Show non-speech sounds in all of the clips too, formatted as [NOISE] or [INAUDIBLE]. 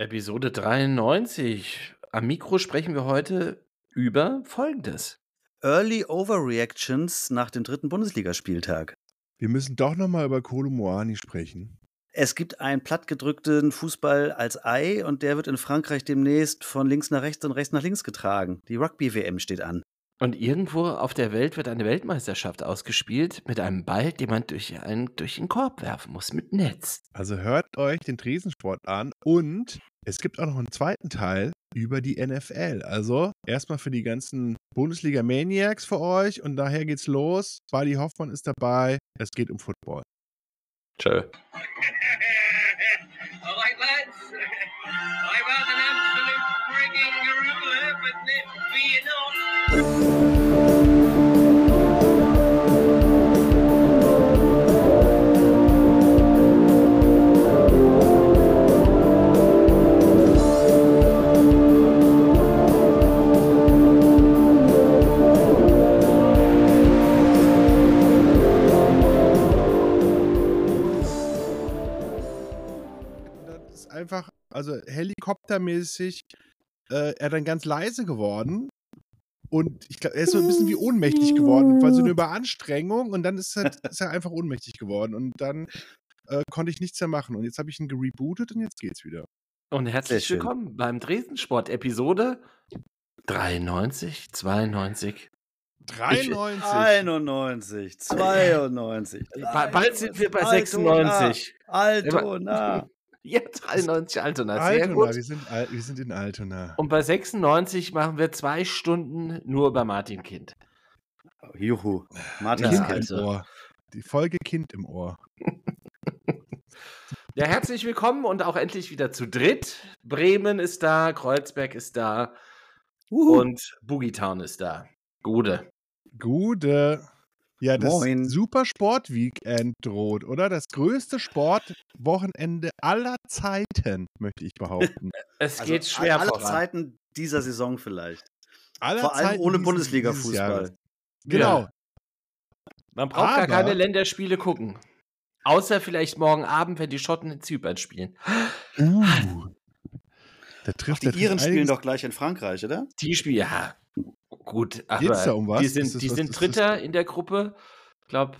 Episode 93. Am Mikro sprechen wir heute über Folgendes. Early Overreactions nach dem dritten Bundesligaspieltag. Wir müssen doch nochmal über Kolo Moani sprechen. Es gibt einen plattgedrückten Fußball als Ei und der wird in Frankreich demnächst von links nach rechts und rechts nach links getragen. Die Rugby-WM steht an. Und irgendwo auf der Welt wird eine Weltmeisterschaft ausgespielt mit einem Ball, den man durch einen, durch den Korb werfen muss, mit Netz. Also hört euch den Tresensport an und es gibt auch noch einen zweiten Teil über die NFL. Also erstmal für die ganzen Bundesliga-Maniacs für euch und daher geht's los. Buddy Hoffmann ist dabei. Es geht um Football. Tschö. Einfach, also helikoptermäßig, äh, er dann ganz leise geworden. Und ich glaube, er ist so ein bisschen wie ohnmächtig geworden, weil so eine Überanstrengung und dann ist er, ist er einfach ohnmächtig geworden. Und dann äh, konnte ich nichts mehr machen. Und jetzt habe ich ihn gerebootet und jetzt geht's wieder. Und herzlich willkommen beim Tresensport Episode 93, 92. 93. 91, 92. Ba- Bald sind wir bei Altona, 96. Altona. Ja, 93 Altona. Sehr Altona, gut. wir sind, wir sind in Altona. Und bei 96 machen wir zwei Stunden nur über Martin Kind. Juhu. Ja, Martin Kind Kind. also. im Ohr. Die Folge Kind im Ohr. [LAUGHS] Ja, herzlich willkommen und auch endlich wieder zu dritt. Bremen ist da, Kreuzberg ist da und Boogie Town ist da. Gute. Gute. Ja, das Moin. Super Sport-Weekend droht, oder? Das größte Sportwochenende aller Zeiten, möchte ich behaupten. [LAUGHS] Es Also geht schwer aller voran. Zeiten dieser Saison vielleicht. Aller Vor allem Zeiten ohne Bundesliga-Fußball. Genau. Man braucht gar Aber- keine Länderspiele gucken. Außer vielleicht morgen Abend, wenn die Schotten in Zypern spielen. Uh. Da Ach, trifft die da trifft Iren spielen doch gleich in Frankreich, oder? Die spielen, ja, gut, aber Geht's da um was? die Ist sind, das die was- sind ist das- Dritter in der Gruppe. Ich glaube,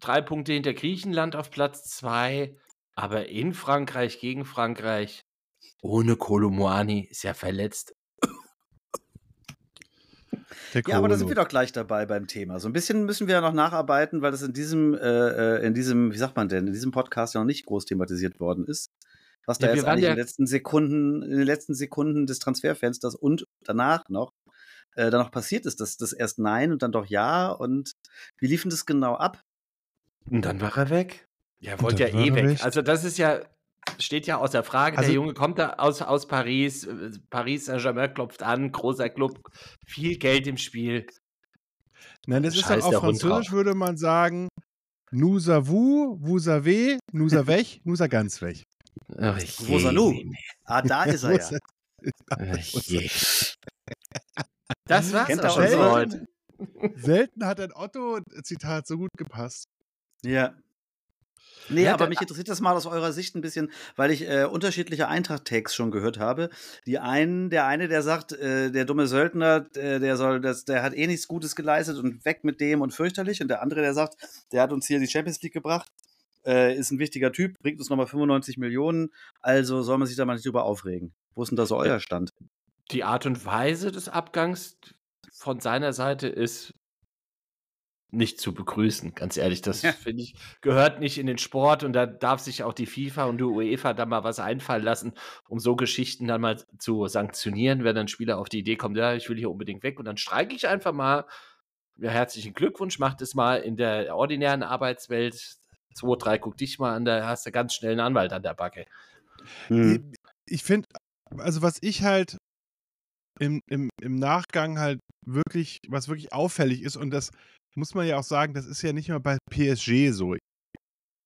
drei Punkte hinter Griechenland auf Platz zwei. Aber in Frankreich gegen Frankreich ohne Kolomoani ist ja verletzt. Ja, aber da sind wir doch gleich dabei beim Thema. So ein bisschen müssen wir ja noch nacharbeiten, weil das in diesem, äh, äh, in diesem, wie sagt man denn, in diesem Podcast ja noch nicht groß thematisiert worden ist. Was da Ja, wir jetzt eigentlich ja- in den letzten Sekunden, in den letzten Sekunden des Transferfensters und danach noch, äh, dann noch passiert ist, dass das erst Nein und dann doch Ja und wie lief denn das genau ab? Und dann war er weg. Ja, Und wollte ja eh er weg. weg. Also das ist ja, steht ja außer Frage. Also- der Junge kommt da aus, aus Paris. äh, Paris Saint-Germain klopft an, großer Club, viel Geld im Spiel. Nein, das ist Scheiß dann der auf Französisch drauf. würde man sagen, nous avons, vous avez, nous a [LAUGHS] weg, nous a ganz weg. Ist er nun? je, Ah, da ist er ja. [LAUGHS] ach, je. Das war's Kennt auch schon so? heute. Selten hat ein Otto-Zitat so gut gepasst. Ja. Nee, Ja, aber mich interessiert das mal aus eurer Sicht ein bisschen, weil ich äh, unterschiedliche Eintracht-Tags schon gehört habe. Die einen, der eine, der sagt, äh, der dumme Söldner, äh, der soll, das, der hat eh nichts Gutes geleistet und weg mit dem und fürchterlich. Und der andere, der sagt, der hat uns hier die Champions League gebracht, äh, ist ein wichtiger Typ, bringt uns nochmal 95 Millionen, also soll man sich da mal nicht drüber aufregen. Wo ist denn da so euer Stand? Die Art und Weise des Abgangs von seiner Seite ist nicht zu begrüßen, ganz ehrlich. Das Ja. finde ich, gehört nicht in den Sport und da darf sich auch die FIFA und die UEFA da mal was einfallen lassen, um so Geschichten dann mal zu sanktionieren, wenn ein Spieler auf die Idee kommt, ja, ich will hier unbedingt weg und dann streike ich einfach mal. Ja, herzlichen Glückwunsch, macht es mal in der ordinären Arbeitswelt. 2, 3, guck dich mal an, da hast du ganz schnell einen Anwalt an der Backe. Hm. Ich finde, also was ich halt im, im, im Nachgang halt wirklich, was wirklich auffällig ist, und das muss man ja auch sagen, das ist ja nicht mal bei PSG so.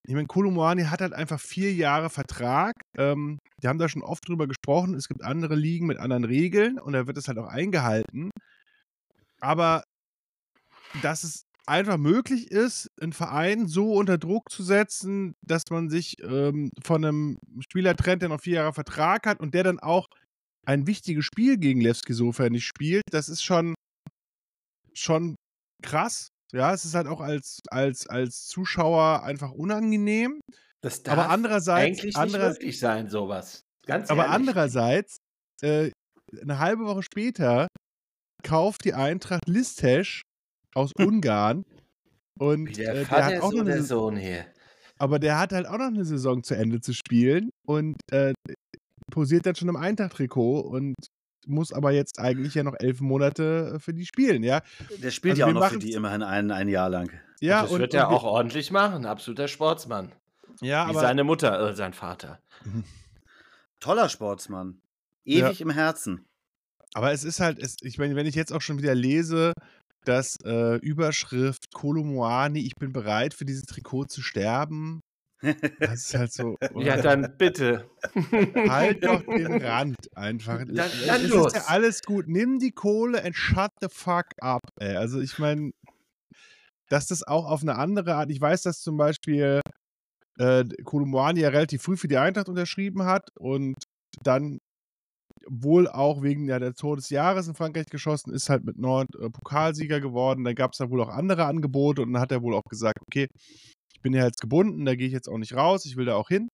Ich meine, Kolumani hat halt einfach vier Jahre Vertrag. Ähm, die haben da schon oft drüber gesprochen. Es gibt andere Ligen mit anderen Regeln und da wird es halt auch eingehalten. Aber dass es einfach möglich ist, einen Verein so unter Druck zu setzen, dass man sich ähm, von einem Spieler trennt, der noch vier Jahre Vertrag hat und der dann auch ein wichtiges Spiel gegen Levski Sofa nicht spielt, das ist schon, schon krass. Ja, es ist halt auch als, als, als Zuschauer einfach unangenehm. Das Aber andererseits, eigentlich nicht andererseits möglich sein, sowas. Ganz aber ehrlich. andererseits, äh, eine halbe Woche später kauft die Eintracht Listesch aus Ungarn und Wie der äh, der hat auch noch eine, Sohn hier. aber der hat halt auch noch eine Saison zu Ende zu spielen und äh, posiert dann schon im Eintracht-Trikot und muss aber jetzt eigentlich ja noch elf Monate für die spielen, ja. Der spielt Also ja auch noch für die immerhin ein, ein Jahr lang. Ja, das und, wird und er auch ordentlich machen. Absoluter Sportsmann. Ja, Wie aber seine Mutter, äh, sein Vater. [LAUGHS] Toller Sportsmann. Ja. Ewig im Herzen. Aber es ist halt, es, ich meine, wenn ich jetzt auch schon wieder lese, dass äh, Überschrift Kolomoani, ich bin bereit für dieses Trikot zu sterben. Das ist halt so. [LAUGHS] Ja, dann bitte. Halt doch [LAUGHS] den Rand einfach. Dann- es dann ist los. ja alles gut. Nimm die Kohle and shut the fuck up. Ey. Also ich meine, dass das auch auf eine andere Art, ich weiß, dass zum Beispiel äh, Kolomoani ja relativ früh für die Eintracht unterschrieben hat und dann wohl auch wegen ja, der Tor des Jahres in Frankreich geschossen ist, halt mit Nord äh, Pokalsieger geworden. Da gab es dann wohl auch andere Angebote und dann hat er wohl auch gesagt, okay, bin ja jetzt gebunden, da gehe ich jetzt auch nicht raus, ich will da auch hin.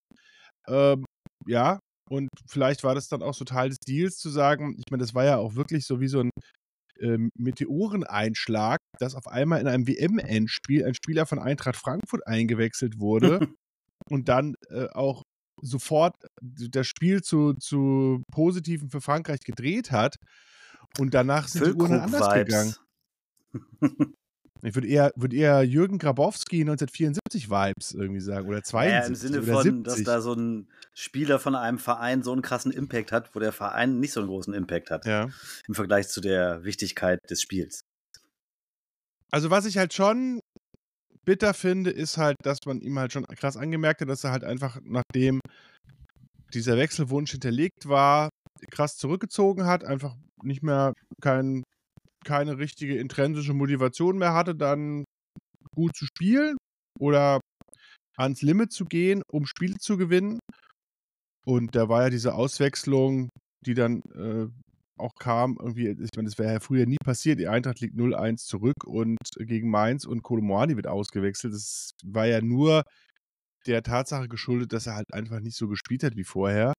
Ähm, ja, und vielleicht war das dann auch so Teil des Deals zu sagen, ich meine, das war ja auch wirklich so wie so ein ähm, Meteoreneinschlag, dass auf einmal in einem WM-Endspiel ein Spieler von Eintracht Frankfurt eingewechselt wurde [LAUGHS] und dann äh, auch sofort das Spiel zu, zu Positiven für Frankreich gedreht hat. Und danach sind die Uhren anders gegangen. [LAUGHS] Ich würde eher, würd eher Jürgen Grabowski 1974 Vibes irgendwie sagen. Oder 72 Ja, im Sinne von, 70. dass da so ein Spieler von einem Verein so einen krassen Impact hat, wo der Verein nicht so einen großen Impact hat ja. im Vergleich zu der Wichtigkeit des Spiels. Also was ich halt schon bitter finde, ist halt, dass man ihm halt schon krass angemerkt hat, dass er halt einfach, nachdem dieser Wechselwunsch hinterlegt war, krass zurückgezogen hat, einfach nicht mehr kein, keine richtige intrinsische Motivation mehr hatte, dann gut zu spielen oder ans Limit zu gehen, um Spiele zu gewinnen. Und da war ja diese Auswechslung, die dann äh, auch kam, irgendwie, ich meine, das wäre ja früher nie passiert. Die Eintracht liegt 0-1 zurück und gegen Mainz und Kolomoani wird ausgewechselt. Das war ja nur der Tatsache geschuldet, dass er halt einfach nicht so gespielt hat wie vorher.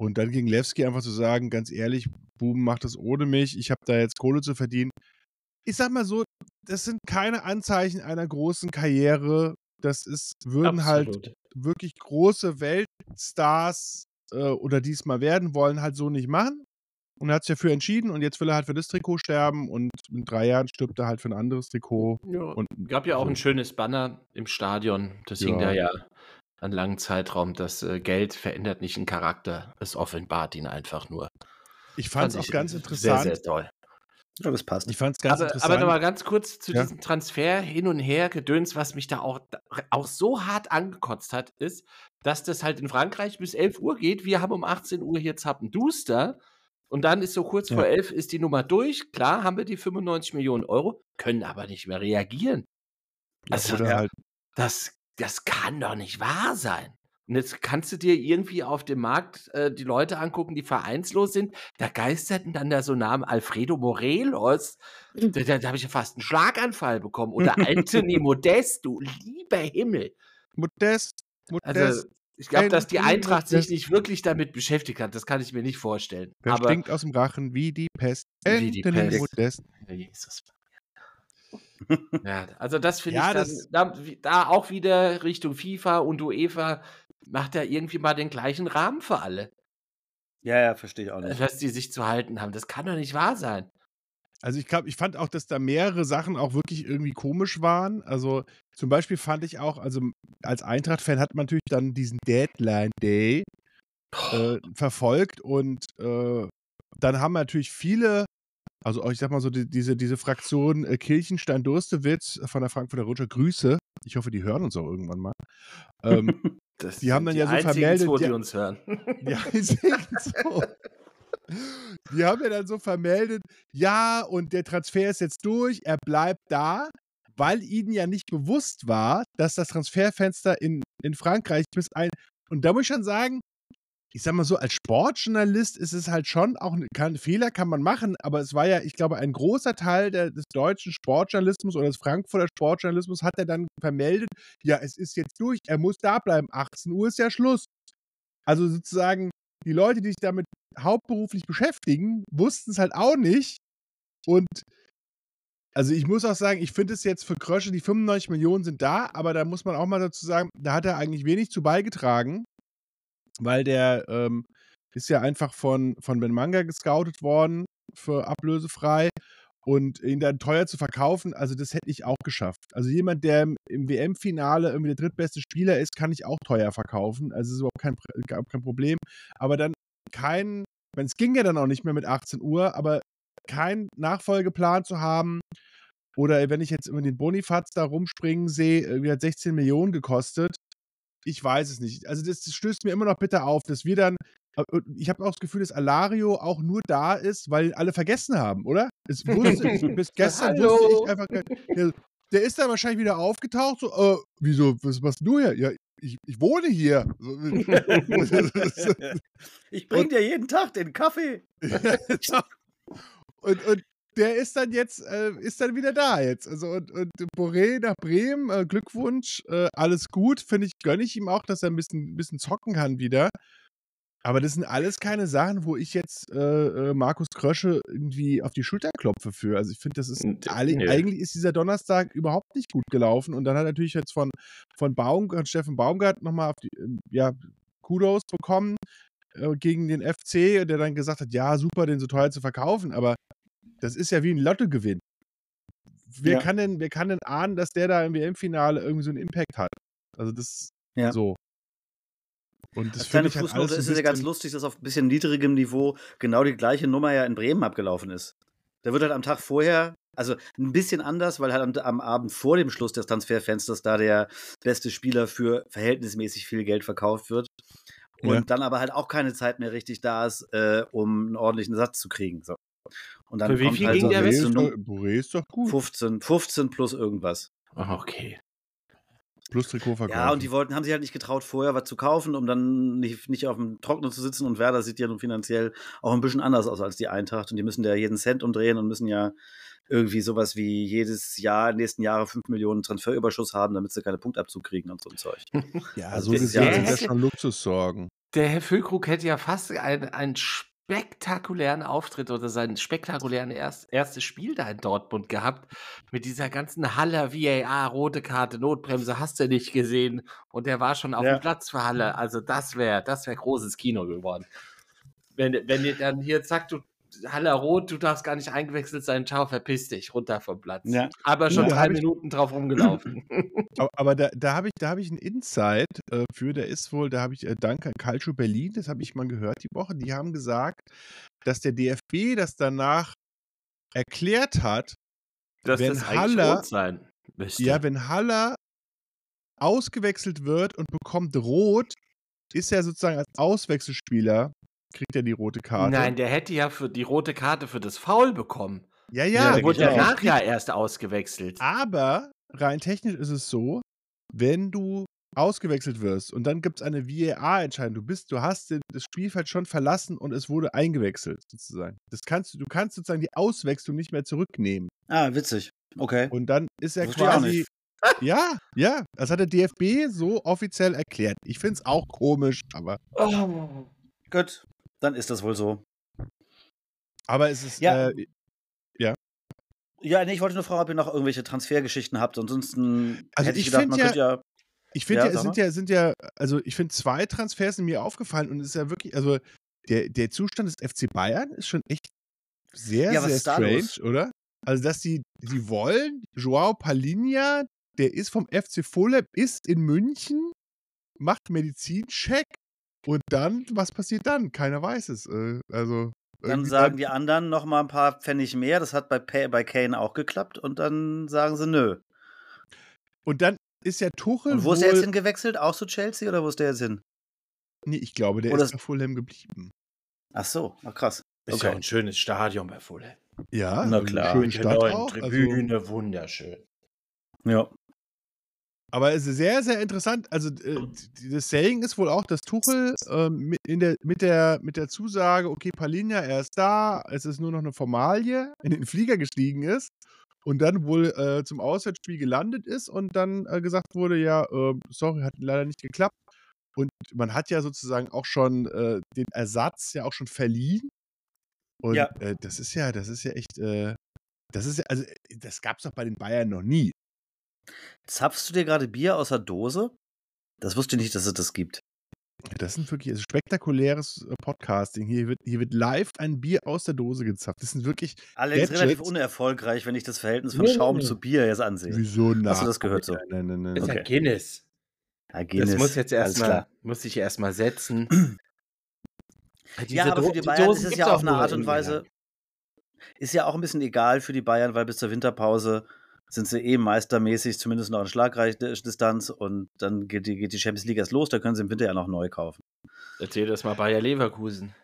Und dann gegen Lewski einfach zu sagen, ganz ehrlich, Buben macht das ohne mich, ich habe da jetzt Kohle zu verdienen. Ich sag mal so, das sind keine Anzeichen einer großen Karriere. Das ist, würden halt Absolut. wirklich große Weltstars äh, oder diesmal werden wollen, halt so nicht machen. Und er hat sich dafür entschieden und jetzt will er halt für das Trikot sterben und in drei Jahren stirbt er halt für ein anderes Trikot. Ja. Und Gab ja auch so. ein schönes Banner im Stadion. Das hing Ja. da ja einen langen Zeitraum. Das äh, Geld verändert nicht den Charakter. Es offenbart ihn einfach nur. Ich fand es auch ganz Sehr, interessant. sehr toll. Ja, das passt. Ich fand es ganz aber, interessant. aber nochmal ganz kurz zu Ja. diesem Transfer hin und her Gedöns, was mich da auch, auch so hart angekotzt hat, ist, dass das halt in Frankreich bis 11 Uhr geht. Wir haben um 18 Uhr hier Zappenduster. Und dann ist so kurz Ja. vor 11 ist die Nummer durch. Klar haben wir die 95 Millionen Euro, können aber nicht mehr reagieren. Also, oder ja. halt, Das, das kann doch nicht wahr sein. Und jetzt kannst du dir irgendwie auf dem Markt äh, die Leute angucken, die vereinslos sind. Da geisterten dann da so Namen Alfredo Morelos. Da, da, da habe ich ja fast einen Schlaganfall bekommen. Oder [LAUGHS] Anthony Modest, du lieber Himmel. Modest, Modest. Also, ich glaube, dass die Eintracht sich nicht wirklich damit beschäftigt hat. Das kann ich mir nicht vorstellen. Aber stinkt aus dem Rachen wie die Pest? Wie die Anthony Pest. Modest. Jesus. Ja, also das finde Ja, ich dann, das- da, wie- da auch wieder Richtung FIFA und UEFA macht er irgendwie mal den gleichen Rahmen für alle, Ja, ja, verstehe ich auch nicht. was die sich zu halten haben. Das kann doch nicht wahr sein. Also ich glaube, ich fand auch, dass da mehrere Sachen auch wirklich irgendwie komisch waren. Also zum Beispiel fand ich auch, also als Eintracht-Fan hat man natürlich dann diesen Deadline Day äh, verfolgt und äh, dann haben natürlich viele, also ich sag mal so, die, diese, diese Fraktion äh, Kirchenstein-Durstewitz von der Frankfurter Rutscher, Grüße. Ich hoffe, die hören uns auch irgendwann mal. Ähm, [LAUGHS] Das Die haben dann ja so vermeldet, zwei, die ja- uns hören. [LAUGHS] die einzigen so. Die haben ja dann so vermeldet, ja, und der Transfer ist jetzt durch, er bleibt da, weil ihnen ja nicht bewusst war, dass das Transferfenster in, in Frankreich bis ein. Und da muss ich schon sagen, ich sag mal so, als Sportjournalist ist es halt schon auch, ein Fehler kann man machen, aber es war ja, ich glaube, ein großer Teil der, des deutschen Sportjournalismus oder des Frankfurter Sportjournalismus hat er dann vermeldet, ja, es ist jetzt durch, er muss da bleiben, 18 Uhr ist ja Schluss. Also sozusagen, die Leute, die sich damit hauptberuflich beschäftigen, wussten es halt auch nicht. Und also ich muss auch sagen, ich finde es jetzt für Krösche, die 95 Millionen sind da, aber da muss man auch mal dazu sagen, da hat er eigentlich wenig zu beigetragen weil der ähm, ist ja einfach von, von Ben Manga gescoutet worden für ablösefrei und ihn dann teuer zu verkaufen, also das hätte ich auch geschafft. Also jemand, der im, WM-Finale irgendwie der drittbeste Spieler ist, kann ich auch teuer verkaufen. Also ist überhaupt kein, kein Problem. Aber dann kein, es ging ja dann auch nicht mehr mit 18 Uhr, aber kein Nachfolgeplan zu haben. Oder wenn ich jetzt über den Bonifaz da rumspringen sehe, irgendwie hat 16 Millionen gekostet ich weiß es nicht. Also das, das stößt mir immer noch bitter auf, dass wir dann äh, ich habe auch das Gefühl, dass Alario auch nur da ist, weil alle vergessen haben, oder? Es wusste, [LAUGHS] bis gestern wusste ich einfach, der, der, ist dann wahrscheinlich wieder aufgetaucht, so, äh, wieso, was machst du hier? Ja, ich, ich wohne hier. [LAUGHS] [LAUGHS] ich bring dir jeden Tag den Kaffee. und, und der ist dann jetzt, äh, ist dann wieder da jetzt. Also und, und Boré nach Bremen, äh, Glückwunsch, äh, alles gut. Finde ich, gönne ich ihm auch, dass er ein bisschen, ein bisschen zocken kann wieder. Aber das sind alles keine Sachen, wo ich jetzt äh, äh, Markus Krösche irgendwie auf die Schulter klopfe für. Also ich finde, das ist nee. eigentlich ist dieser Donnerstag überhaupt nicht gut gelaufen. Und dann hat natürlich jetzt von, von Baum, Steffen Baumgart nochmal auf die, ähm, ja, Kudos bekommen äh, gegen den FC, der dann gesagt hat, ja, super, den so teuer zu verkaufen. Aber das ist ja wie ein Lottogewinn. Wer, ja. kann denn, wer kann denn ahnen, dass der da im WM-Finale irgendwie so einen Impact hat? Also das ja. so. Und das finde ich halt alles ist es ja ganz lustig, dass auf ein bisschen niedrigem Niveau genau die gleiche Nummer ja in Bremen abgelaufen ist. Da wird halt am Tag vorher, also ein bisschen anders, weil halt am, am Abend vor dem Schluss des Transferfensters da der beste Spieler für verhältnismäßig viel Geld verkauft wird. Und ja. dann aber halt auch keine Zeit mehr richtig da ist, äh, um einen ordentlichen Satz zu kriegen. So. Und dann Für wie viel halt ging so der weg? Boré ist doch gut. 15, 15 plus irgendwas. Ach, okay. Plus Trikot verkaufen. Ja, und die wollten, haben sich halt nicht getraut, vorher was zu kaufen, um dann nicht, nicht auf dem Trocknen zu sitzen. Und Werder sieht ja nun finanziell auch ein bisschen anders aus als die Eintracht. Und die müssen ja jeden Cent umdrehen und müssen ja irgendwie sowas wie jedes Jahr, nächsten Jahre 5 Millionen Transferüberschuss haben, damit sie keine Punktabzug kriegen und so ein Zeug. ja, also so gesehen sind das schon Luxussorgen. Der Herr Füllkrug hätte ja fast ein, ein spektakulären Auftritt oder sein spektakulären erst, erstes Spiel da in Dortmund gehabt. Mit dieser ganzen Halle, VAR, rote Karte, Notbremse, hast du nicht gesehen. Und der war schon auf ja. dem Platz für Halle. Also das wäre das wär großes Kino geworden. Wenn, wenn ihr dann hier, zack, du Halle Rot, du darfst gar nicht eingewechselt sein, ciao, verpiss dich, runter vom Platz. Ja. Aber schon ja, drei Minuten drauf rumgelaufen. [LAUGHS] [LAUGHS] aber, da, da habe ich, hab ich einen Insight äh, für, der ist wohl, da habe ich, äh, danke Calcio Berlin, das habe ich mal gehört die Woche, die haben gesagt, dass der DFB das danach erklärt hat, dass wenn das Haller, sein müsste. Ja, wenn Haller ausgewechselt wird und bekommt Rot, ist er sozusagen als Auswechselspieler kriegt er die rote Karte. Nein, der hätte ja für die rote Karte für das Foul bekommen. Ja, ja. Der wurde ja nachher erst ausgewechselt. Aber rein technisch ist es so, wenn du ausgewechselt wirst und dann gibt es eine VAR-Entscheidung, du bist, du hast das Spielfeld schon verlassen und es wurde eingewechselt, sozusagen. Das kannst du, du kannst sozusagen die Auswechslung nicht mehr zurücknehmen. Ah, witzig. Okay. Und dann ist er quasi. Ja, ja, das hat der DFB so offiziell erklärt. Ich finde es auch komisch, aber. Oh. Gut, dann ist das wohl so. Aber es ist. Ja. Äh, ja. Ja, nee, ich wollte nur fragen, ob ihr noch irgendwelche Transfergeschichten habt. Ansonsten also hätte ich, ich gedacht, man ja, könnte ja. Ich finde ja, ja, es sind ja, sind ja, also ich finde zwei Transfers sind mir aufgefallen und es ist ja wirklich, also der, der Zustand des FC Bayern ist schon echt sehr, ja, sehr strange, oder? Also, dass die, die wollen, Joao Palinha, der ist vom FC Fulham, ist in München, macht Medizincheck und dann, was passiert dann? Keiner weiß es. Äh, also. Dann sagen die anderen noch mal ein paar Pfennig mehr. Das hat bei, bei Kane auch geklappt. Und dann sagen sie nö. Und dann ist ja Tuchel. Und wo ist er jetzt hingewechselt? Auch zu Chelsea oder wo ist der jetzt hin? Nee, ich glaube, der oder ist bei Fulham geblieben. Ach so, ach krass. Ist okay. ja ein schönes Stadion bei Fulham. Ja, na klar. Schöne Stadt auch. Also Tribüne, also, wunderschön. Ja. Aber es ist sehr, sehr interessant. Also, äh, das Saying ist wohl auch, dass Tuchel ähm, mit, in der, mit, der, mit der Zusage, okay, Palinja, er ist da, es ist nur noch eine Formalie, in den Flieger gestiegen ist und dann wohl äh, zum Auswärtsspiel gelandet ist und dann äh, gesagt wurde, ja, äh, sorry, hat leider nicht geklappt. Und man hat ja sozusagen auch schon äh, den Ersatz ja auch schon verliehen. Und Ja. äh, das ist ja, das ist ja echt, äh, das ist ja, also das gab es doch bei den Bayern noch nie. Zapfst du dir gerade Bier aus der Dose? Das wusste ich nicht, dass es das gibt. Das sind wirklich also spektakuläres äh, Podcasting. Hier wird, hier wird live ein Bier aus der Dose gezapft. Das sind wirklich. Allerdings Gadgets. relativ unerfolgreich, wenn ich das Verhältnis von Nee, Schaum nee. zu Bier jetzt ansehe. Wieso nah? Hast du das gehört so? Nein, nein, nein. Das ist nein. ja Guinness. Ja, Guinness, Das muss jetzt erstmal, muss ich erstmal setzen. Ja, aber für die Bayern ist es ja auch auf eine Art und Weise, ist ja auch ein bisschen egal für die Bayern, weil bis zur Winterpause sind sie eh meistermäßig, zumindest noch in Schlagreichdistanz und dann geht die, geht die Champions League erst los, da können sie im Winter ja noch neu kaufen. Erzähl das mal Bayer Leverkusen.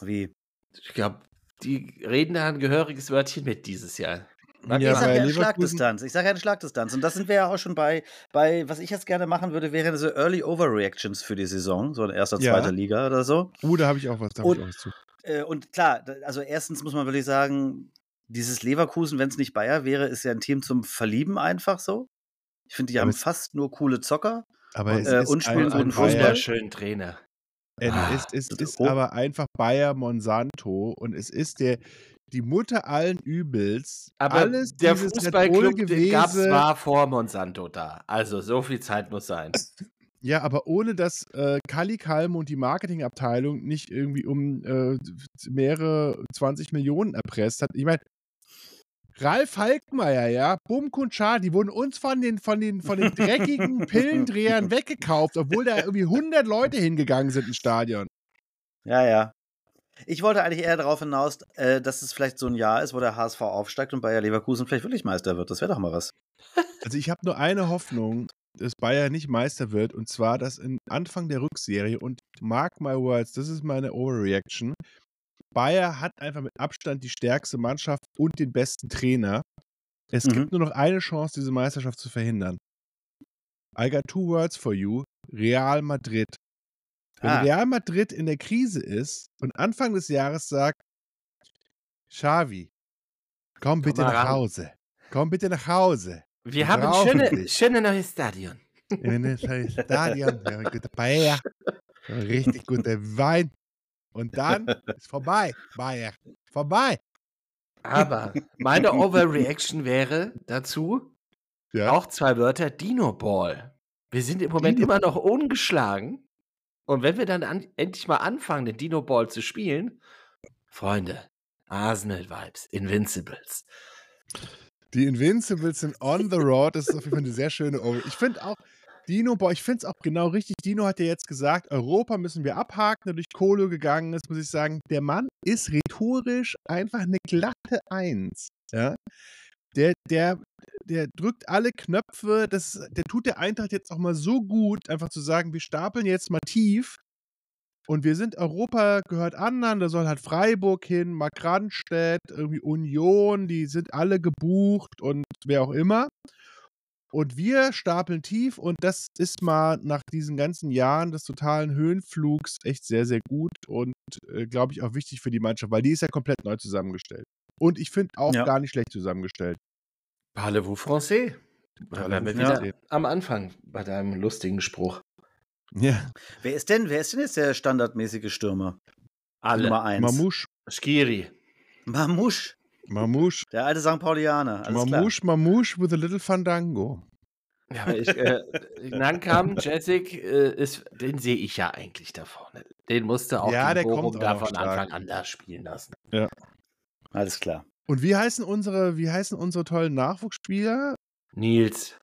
Wie? Ich glaube, die reden da ein gehöriges Wörtchen mit dieses Jahr. Ja, ich sage ja eine Schlagdistanz. Ich sage ja eine Schlagdistanz. Und das sind wir ja auch schon bei, bei, was ich jetzt gerne machen würde, wären so Early Overreactions für die Saison, so in erster, Ja. zweiter Liga oder so. Uh, da habe ich auch was, da hab ich Und- auch was zu. Äh, und klar, also erstens muss man wirklich sagen, dieses Leverkusen, wenn es nicht Bayer wäre, ist ja ein Team zum Verlieben einfach so. Ich finde, die Aber haben es- fast nur coole Zocker. Aber es äh, ist und spielen ein, guten Fußball. Wunderschönen Trainer. es Ah, ist, es das- ist oh. aber einfach Bayer Monsanto und es ist der, die Mutter allen Übels. Aber Alles der Fußballclub, den gab es war vor Monsanto da. Also so viel Zeit muss sein. [LAUGHS] Ja, aber ohne dass äh, Kali Kalm und die Marketingabteilung nicht irgendwie um äh, mehrere 20 Millionen erpresst hat. Ich meine, Ralf Halkmeier, ja, Bum Kunchar, die wurden uns von den, von den, von den dreckigen [LAUGHS] Pillendrehern weggekauft, obwohl da irgendwie 100 Leute hingegangen sind ins Stadion. Ja, ja. Ich wollte eigentlich eher darauf hinaus, äh, dass es vielleicht so ein Jahr ist, wo der HSV aufsteigt und Bayer Leverkusen vielleicht wirklich Meister wird. Das wäre doch mal was. Also ich habe nur eine Hoffnung, dass Bayern nicht Meister wird, und zwar, dass in Anfang der Rückserie, und mark my words, das ist meine Overreaction, Bayer hat einfach mit Abstand die stärkste Mannschaft und den besten Trainer. Es Mhm. gibt nur noch eine Chance, diese Meisterschaft zu verhindern. I got two words for you. Real Madrid. Wenn Ah. Real Madrid in der Krise ist und Anfang des Jahres sagt, Xavi, komm bitte mal nach ran. Hause. Komm bitte nach Hause. Wir Wir haben ein schöne, schöne neues Stadion. in das Stadion, wir haben gute Paella, richtig guter Wein. Und dann ist vorbei, Bayer. Vorbei. Aber meine Overreaction [LAUGHS] wäre dazu Ja. auch zwei Wörter: Dino Ball. Wir sind im Moment Dino immer noch ungeschlagen. Und wenn wir dann an, endlich mal anfangen, den Dino Ball zu spielen, Freunde, Arsenal Vibes, Invincibles. Die Invincibles sind on the road. Das ist auf jeden Fall eine sehr schöne Over. Ich finde auch, Dino, boah, ich finde es auch genau richtig. Dino hat ja jetzt gesagt, Europa müssen wir abhaken, der durch Kohle gegangen ist, muss ich sagen. Der Mann ist rhetorisch einfach eine glatte Eins. Ja. Der, der, der drückt alle Knöpfe. Das, der tut der Eintracht jetzt auch mal so gut, einfach zu sagen, wir stapeln jetzt mal tief. Und wir sind Europa, gehört anderen, da soll halt Freiburg hin, Mark Randstedt, irgendwie Union, die sind alle gebucht und wer auch immer. Und wir stapeln tief und das ist mal nach diesen ganzen Jahren des totalen Höhenflugs echt sehr, sehr gut und äh, glaube ich auch wichtig für die Mannschaft, weil die ist ja komplett neu zusammengestellt. Und ich finde auch Ja. gar nicht schlecht zusammengestellt. Parlez-vous français? Wieder français. am Anfang bei deinem lustigen Spruch. Ja, Wer ist denn, wer ist denn jetzt der standardmäßige Stürmer? Alle. Nummer eins. Mamouche, Skiri. Mamouche. Mamouche, Der alte St. Paulianer. Alles klar. Mamouche, Mamouche with a little Fandango. Ja, aber ich, äh, Nankam, Jessic, äh, ist, den sehe ich ja eigentlich da vorne. Den musste auch Ja, der Bochum kommt auch da von stark. Anfang an da spielen lassen. Alles klar. Und wie heißen unsere, wie heißen unsere tollen Nachwuchsspieler? Nils.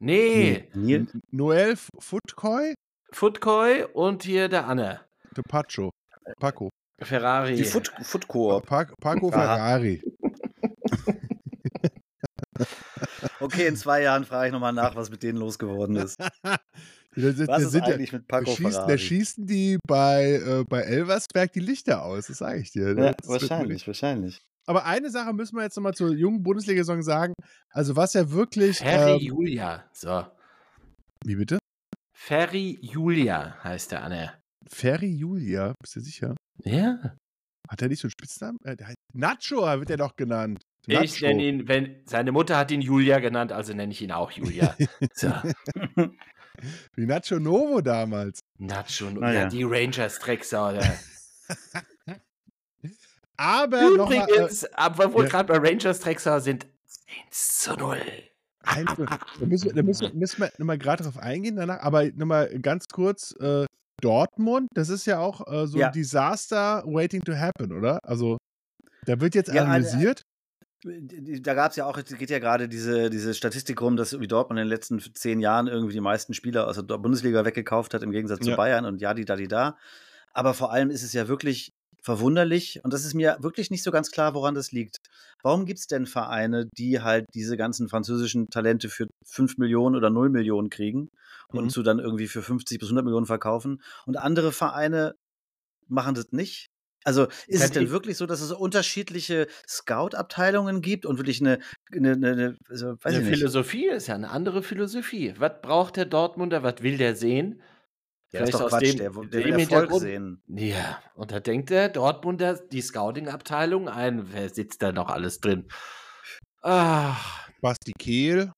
Nee, Neil? N- Noel Futkoi, Footkoy und hier der Anne. de Pacho, Paco, Ferrari. Die Foot, Foot Coop. Pa Paco. Ferrari. Okay, in zwei Jahren frage ich nochmal nach, was mit denen losgeworden ist. [LAUGHS] Da, da, Was da ist sind ja, eigentlich mit da, Paco schießen, da schießen die bei, äh, bei Elversberg die Lichter aus, das sage ich dir. Ja, Das wird wahrscheinlich, wahrscheinlich. aber eine Sache müssen wir jetzt nochmal zur jungen Bundesliga-Saison sagen. Also, was ja wirklich. Ferry Ähm, Julia. So. wie bitte? Ferry Julia heißt der Anne. Ferry Julia, bist du sicher? Ja. Hat er nicht so einen Spitznamen? Äh, der heißt Nacho wird er doch genannt. Ich nenne ihn, wenn seine Mutter hat ihn Julia genannt, also nenne ich ihn auch Julia. [LAUGHS] so. Wie Nacho Novo damals. Nacho, Na ja, ja. die Rangers Drecksau. [LAUGHS] Aber nochmal. Äh, Übrigens, aber wo wir ja. gerade bei Rangers Drecksau sind, 1 zu 0. Also, da müssen wir, da müssen, wir- müssen wir nochmal gerade drauf eingehen danach, aber nochmal ganz kurz, äh, Dortmund, das ist ja auch äh, so Ja. ein Disaster waiting to happen, oder? Also, da wird jetzt Ja, analysiert. Da gab es ja auch, es geht ja gerade diese, diese Statistik rum, dass irgendwie Dortmund in den letzten zehn Jahren irgendwie die meisten Spieler aus der Bundesliga weggekauft hat, im Gegensatz Ja. zu Bayern und ja, die da, die da. Aber vor allem ist es ja wirklich verwunderlich und das ist mir wirklich nicht so ganz klar, woran das liegt. Warum gibt es denn Vereine, die halt diese ganzen französischen Talente für 5 Millionen oder 0 Millionen kriegen und Mhm. zu dann irgendwie für 50 bis 100 Millionen verkaufen und andere Vereine machen das nicht? Also ist es Kann denn ich- wirklich so, dass es unterschiedliche Scout-Abteilungen gibt und wirklich eine, eine, eine, eine also, weiß Eine ich nicht. Philosophie ist ja eine andere Philosophie. Was braucht der Dortmunder? Was will der sehen? Ja, das ist doch aus Quatsch, dem- der, der dem will Erfolg Hintergrund- sehen. Ja, und da denkt der Dortmunder die Scouting-Abteilung ein. Wer sitzt da noch alles drin? Ach, Basti Kehl.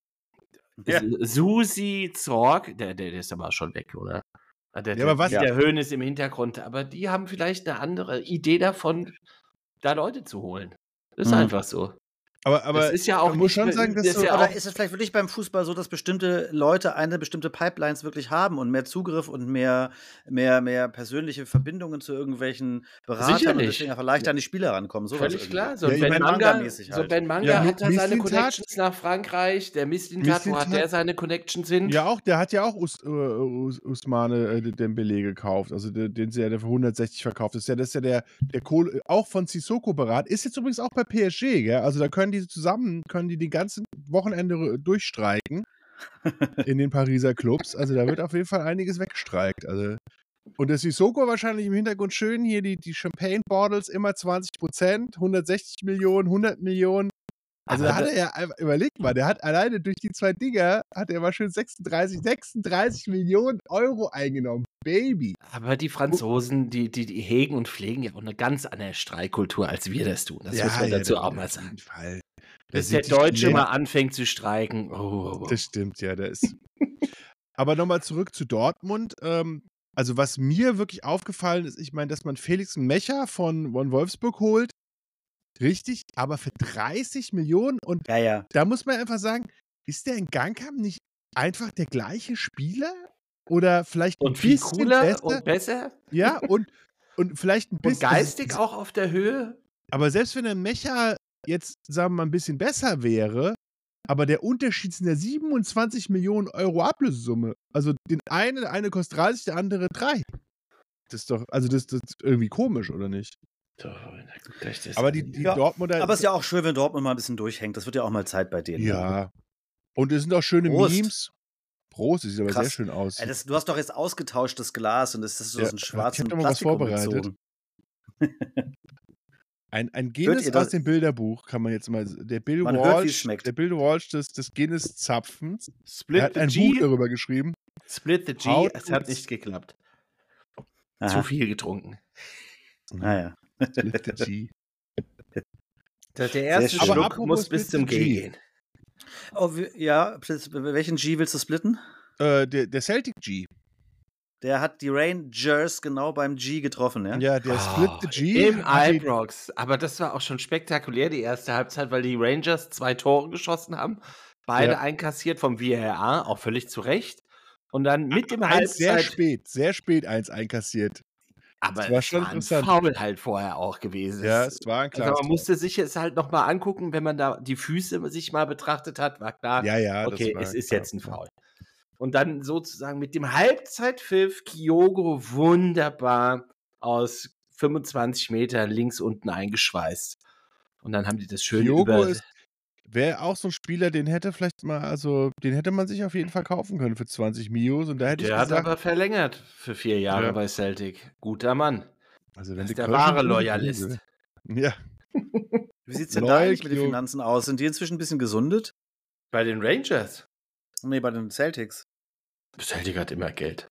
Ja. Susi Zorg, der, der, der ist aber schon weg, oder? Ah, Der, Ja, aber was- der Höhn ist im Hintergrund, aber die haben vielleicht eine andere Idee davon, da Leute zu holen. Das ist Mhm. einfach so. Aber, aber das ist ja auch man muss schon sagen, dass das ist so, ja Aber auch- ist es vielleicht wirklich beim Fußball so, dass bestimmte Leute eine bestimmte Pipelines wirklich haben und mehr Zugriff und mehr, mehr, mehr persönliche Verbindungen zu irgendwelchen Beratern und Sicherlich. deswegen einfach leichter an die Spieler rankommen? Sowas Völlig irgendwie. klar. So Ja, Ben Manga, Manga-mäßig so halt. ben Manga Ja, hat da seine Connections nach Frankreich. Der Mislintat, wo hat der seine Connections hin? ja auch, der hat ja auch Us, äh, Us, Usmane äh, Dembele gekauft, also den, den sie ja für 160 verkauft. Das ist ja, das ist ja der, der Kohle, auch von Sissoko beraten. Ist jetzt übrigens auch bei PSG, gell? Also da können die zusammen, können die den ganzen Wochenende durchstreiken [LAUGHS] in den Pariser Clubs. Also da wird auf jeden Fall einiges weggestreikt. Also und der Sissoko wahrscheinlich im Hintergrund schön hier die, die Champagne Bottles immer 20 Prozent, 160 Millionen, 100 Millionen. Also da hat er ja, überleg mal, der hat alleine durch die zwei Dinger, hat er mal schön 36, 36 Millionen Euro eingenommen. Baby. Aber die Franzosen, die, die, die hegen und pflegen ja auch eine ganz andere Streikkultur, als wir das tun. Das muss man dazu das- auch mal auf sagen. jeden Fall. Bis der Deutsche mal anfängt zu streiken. Oh, oh, oh. Das stimmt, ja, der ist. [LAUGHS] Aber nochmal zurück zu Dortmund. Ähm, also, was mir wirklich aufgefallen ist, ich meine, dass man Felix Mecher von, von Wolfsburg holt. Richtig, aber für 30 Millionen und Ja, ja. da muss man einfach sagen, ist der in Gangkamp nicht einfach der gleiche Spieler? Oder vielleicht ein Und viel bisschen cooler besser? und besser. ja, und, und vielleicht ein Und bisschen. geistig also, auch auf der Höhe. Aber selbst wenn der Mecher jetzt, sagen wir mal, ein bisschen besser wäre, aber der Unterschied sind ja 27 Millionen Euro Ablösesumme. Also den einen, der eine kostet 30, der andere 3. Das ist doch, also das, das ist irgendwie komisch, oder nicht? Das Aber die, die Ja, Dortmunder. Aber es ist ja auch schön, wenn Dortmund mal ein bisschen durchhängt. Das wird ja auch mal Zeit bei denen. Ja. Und es sind auch schöne Prost. Memes. Prost, das sieht aber Krass. sehr schön aus. Ey, das, du hast doch jetzt ausgetauschtes Glas und das ist so Ja, aus einem ich hab mal was vorbereitet. [LAUGHS] Ein, ein Hört Guinness aus dem Bilderbuch kann man jetzt mal. Der Bill Man hört, wie es Walsh, schmeckt. der Bill Walsh des, des Guinness-Zapfens. Split Er hat the ein G. Buch darüber geschrieben. Split the G. How Es hat nicht geklappt. Zu Aha. viel getrunken. Naja. Split the G. [LAUGHS] Der, der erste Schluck muss bis zum G G. gehen. Oh, ja, welchen G willst du splitten? Äh, der, der Celtic G. Der hat die Rangers genau beim G getroffen, ja? Ja, der Split the Oh, G. Im Ibrox. Aber das war auch schon spektakulär, die erste Halbzeit, weil die Rangers zwei Tore geschossen haben. Beide Ja. einkassiert vom VAR, auch völlig zu Recht. Und dann mit dem Eins sehr Halbzeit. spät, sehr spät eins einkassiert. Aber Das war es schon war ein. Foul halt vorher auch gewesen. Ja, Es- war ein also klares man musste sich es halt nochmal angucken, wenn man da die Füße sich mal betrachtet hat, war klar, Ja, ja. das okay, war es ist klar. jetzt ein Foul. Und dann sozusagen mit dem Halbzeitpfiff Kyogo wunderbar aus 25 Meter links unten eingeschweißt. Und dann haben die das schön Kyogo über. ist- Wäre auch so ein Spieler, den hätte vielleicht mal, also den hätte man sich auf jeden Fall kaufen können für 20 Mios. Und da hätte der ich hat gesagt, aber verlängert für vier Jahre Ja. bei Celtic. Guter Mann. also Das wenn ist die der wahre Loyalist. Ja. Wie sieht es denn da eigentlich mit den Finanzen aus? Sind die inzwischen ein bisschen gesundet? Bei den Rangers. Nee, bei den Celtics. Celtic hat immer Geld.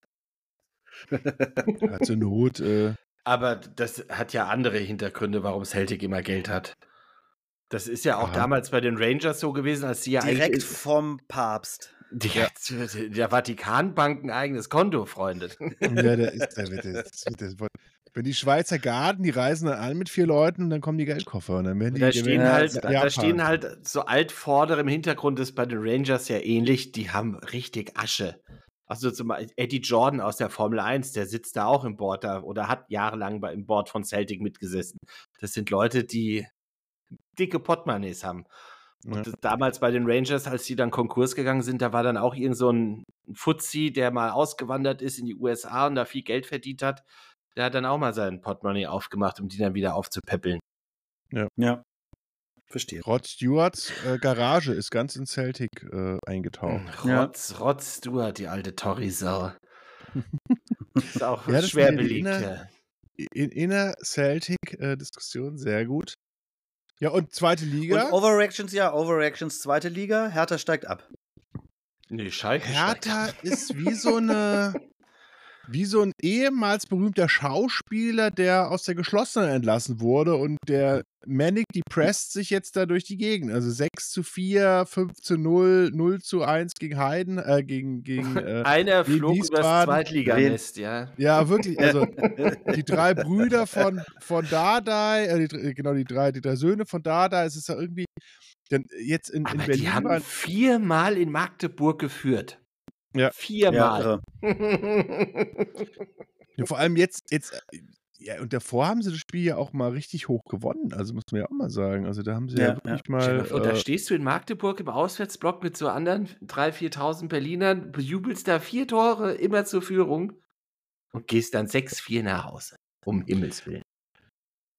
Hat zur Not. Äh, Aber das hat ja andere Hintergründe, warum Celtic immer Geld hat. Das ist ja auch Aha. damals bei den Rangers so gewesen, als sie ja Direkt eigentlich vom Papst. Direkt der Vatikanbank ein eigenes Konto, Freunde. ja, der ist, der das, wenn die Schweizer Garden, die reisen dann an mit vier Leuten und dann kommen die Geldkoffer. Und dann werden die, Da die stehen, halt, da stehen halt so Altvordere im Hintergrund, das ist bei den Rangers ja ähnlich, die haben richtig Asche. Also zum Beispiel Eddie Jordan aus der Formel 1, der sitzt da auch im Board da oder hat jahrelang bei, im Board von Celtic mitgesessen. Das sind Leute, die dicke Portemonnaies haben. Und Ja. das, damals bei den Rangers, als die dann Konkurs gegangen sind, da war dann auch irgend so ein Fuzzi, der mal ausgewandert ist in die USA und da viel Geld verdient hat. Der hat dann auch mal seinen Portemonnaie aufgemacht, um die dann wieder aufzupäppeln. Ja. Verstehe. Rod Stewarts äh, Garage ist ganz in Celtic äh, eingetaucht. Ja. Rotz, Rotz Stewart, die alte Tory-Sau. [LAUGHS] ist auch Ja, schwer ja belegt. Inner- ja. In, inner Celtic-Diskussion, sehr gut. Ja, und zweite Und Liga. Overreactions, ja, Overreactions, zweite Liga. Hertha steigt ab. Nee, Schalke steigt Hertha ab. ist wie so eine, [LAUGHS] wie so ein ehemals berühmter Schauspieler, der aus der geschlossenen entlassen wurde und der Manic depressed sich jetzt da durch die Gegend. Also 6 zu 4, 5 zu 0, 0 zu 1 gegen Heiden, äh, gegen, gegen [LAUGHS] äh, Einer gegen flog übers Wiesbaden. Zweitliganest, ja. ja, wirklich, also [LAUGHS] die drei Brüder von, von Dardai, äh, die, genau, die drei, die drei Söhne von Dardai, es ist ja irgendwie, denn jetzt in, in Berlin die haben viermal in Magdeburg geführt. Ja. Viermal. Ja, vor allem jetzt, jetzt, äh, ja, und davor haben sie das Spiel ja auch mal richtig hoch gewonnen. Also muss man ja auch mal sagen. Also da haben sie ja, Ja, wirklich dir mal. mal vor, da äh, stehst du in Magdeburg im Auswärtsblock mit so anderen 3.000, 4.000 Berlinern, bejubelst da vier Tore immer zur Führung und gehst dann 6-4 nach Hause. Um Himmels Willen.